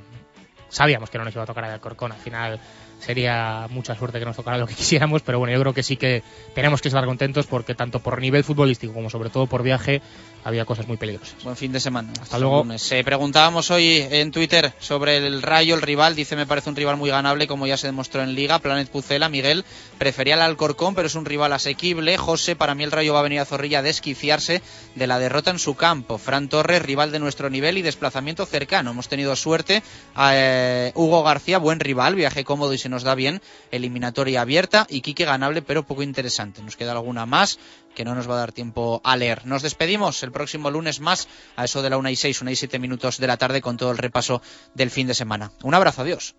sabíamos que no nos iba a tocar el Alcorcón, al final sería mucha suerte que nos tocara lo que quisiéramos, pero bueno, yo creo que sí que tenemos que estar contentos porque tanto por nivel futbolístico como sobre todo por viaje había cosas muy peligrosas. Buen fin de semana. Hasta luego. lunes. Eh, preguntábamos hoy en Twitter sobre el Rayo, el rival. Dice, me parece un rival muy ganable, como ya se demostró en Liga. Planet Pucela, Miguel, prefería el Alcorcón, pero es un rival asequible. José, para mí el Rayo va a venir a Zorrilla a desquiciarse de la derrota en su campo. Fran Torres, rival de nuestro nivel y desplazamiento cercano. Hemos tenido suerte. Eh, Hugo García, buen rival, viaje cómodo y se nos da bien. Eliminatoria abierta. Y Quique ganable, pero poco interesante. Nos queda alguna más que no nos va a dar tiempo a leer. Nos despedimos el próximo lunes más a eso de la una y seis, una y siete minutos de la tarde con todo el repaso del fin de semana. Un abrazo, adiós.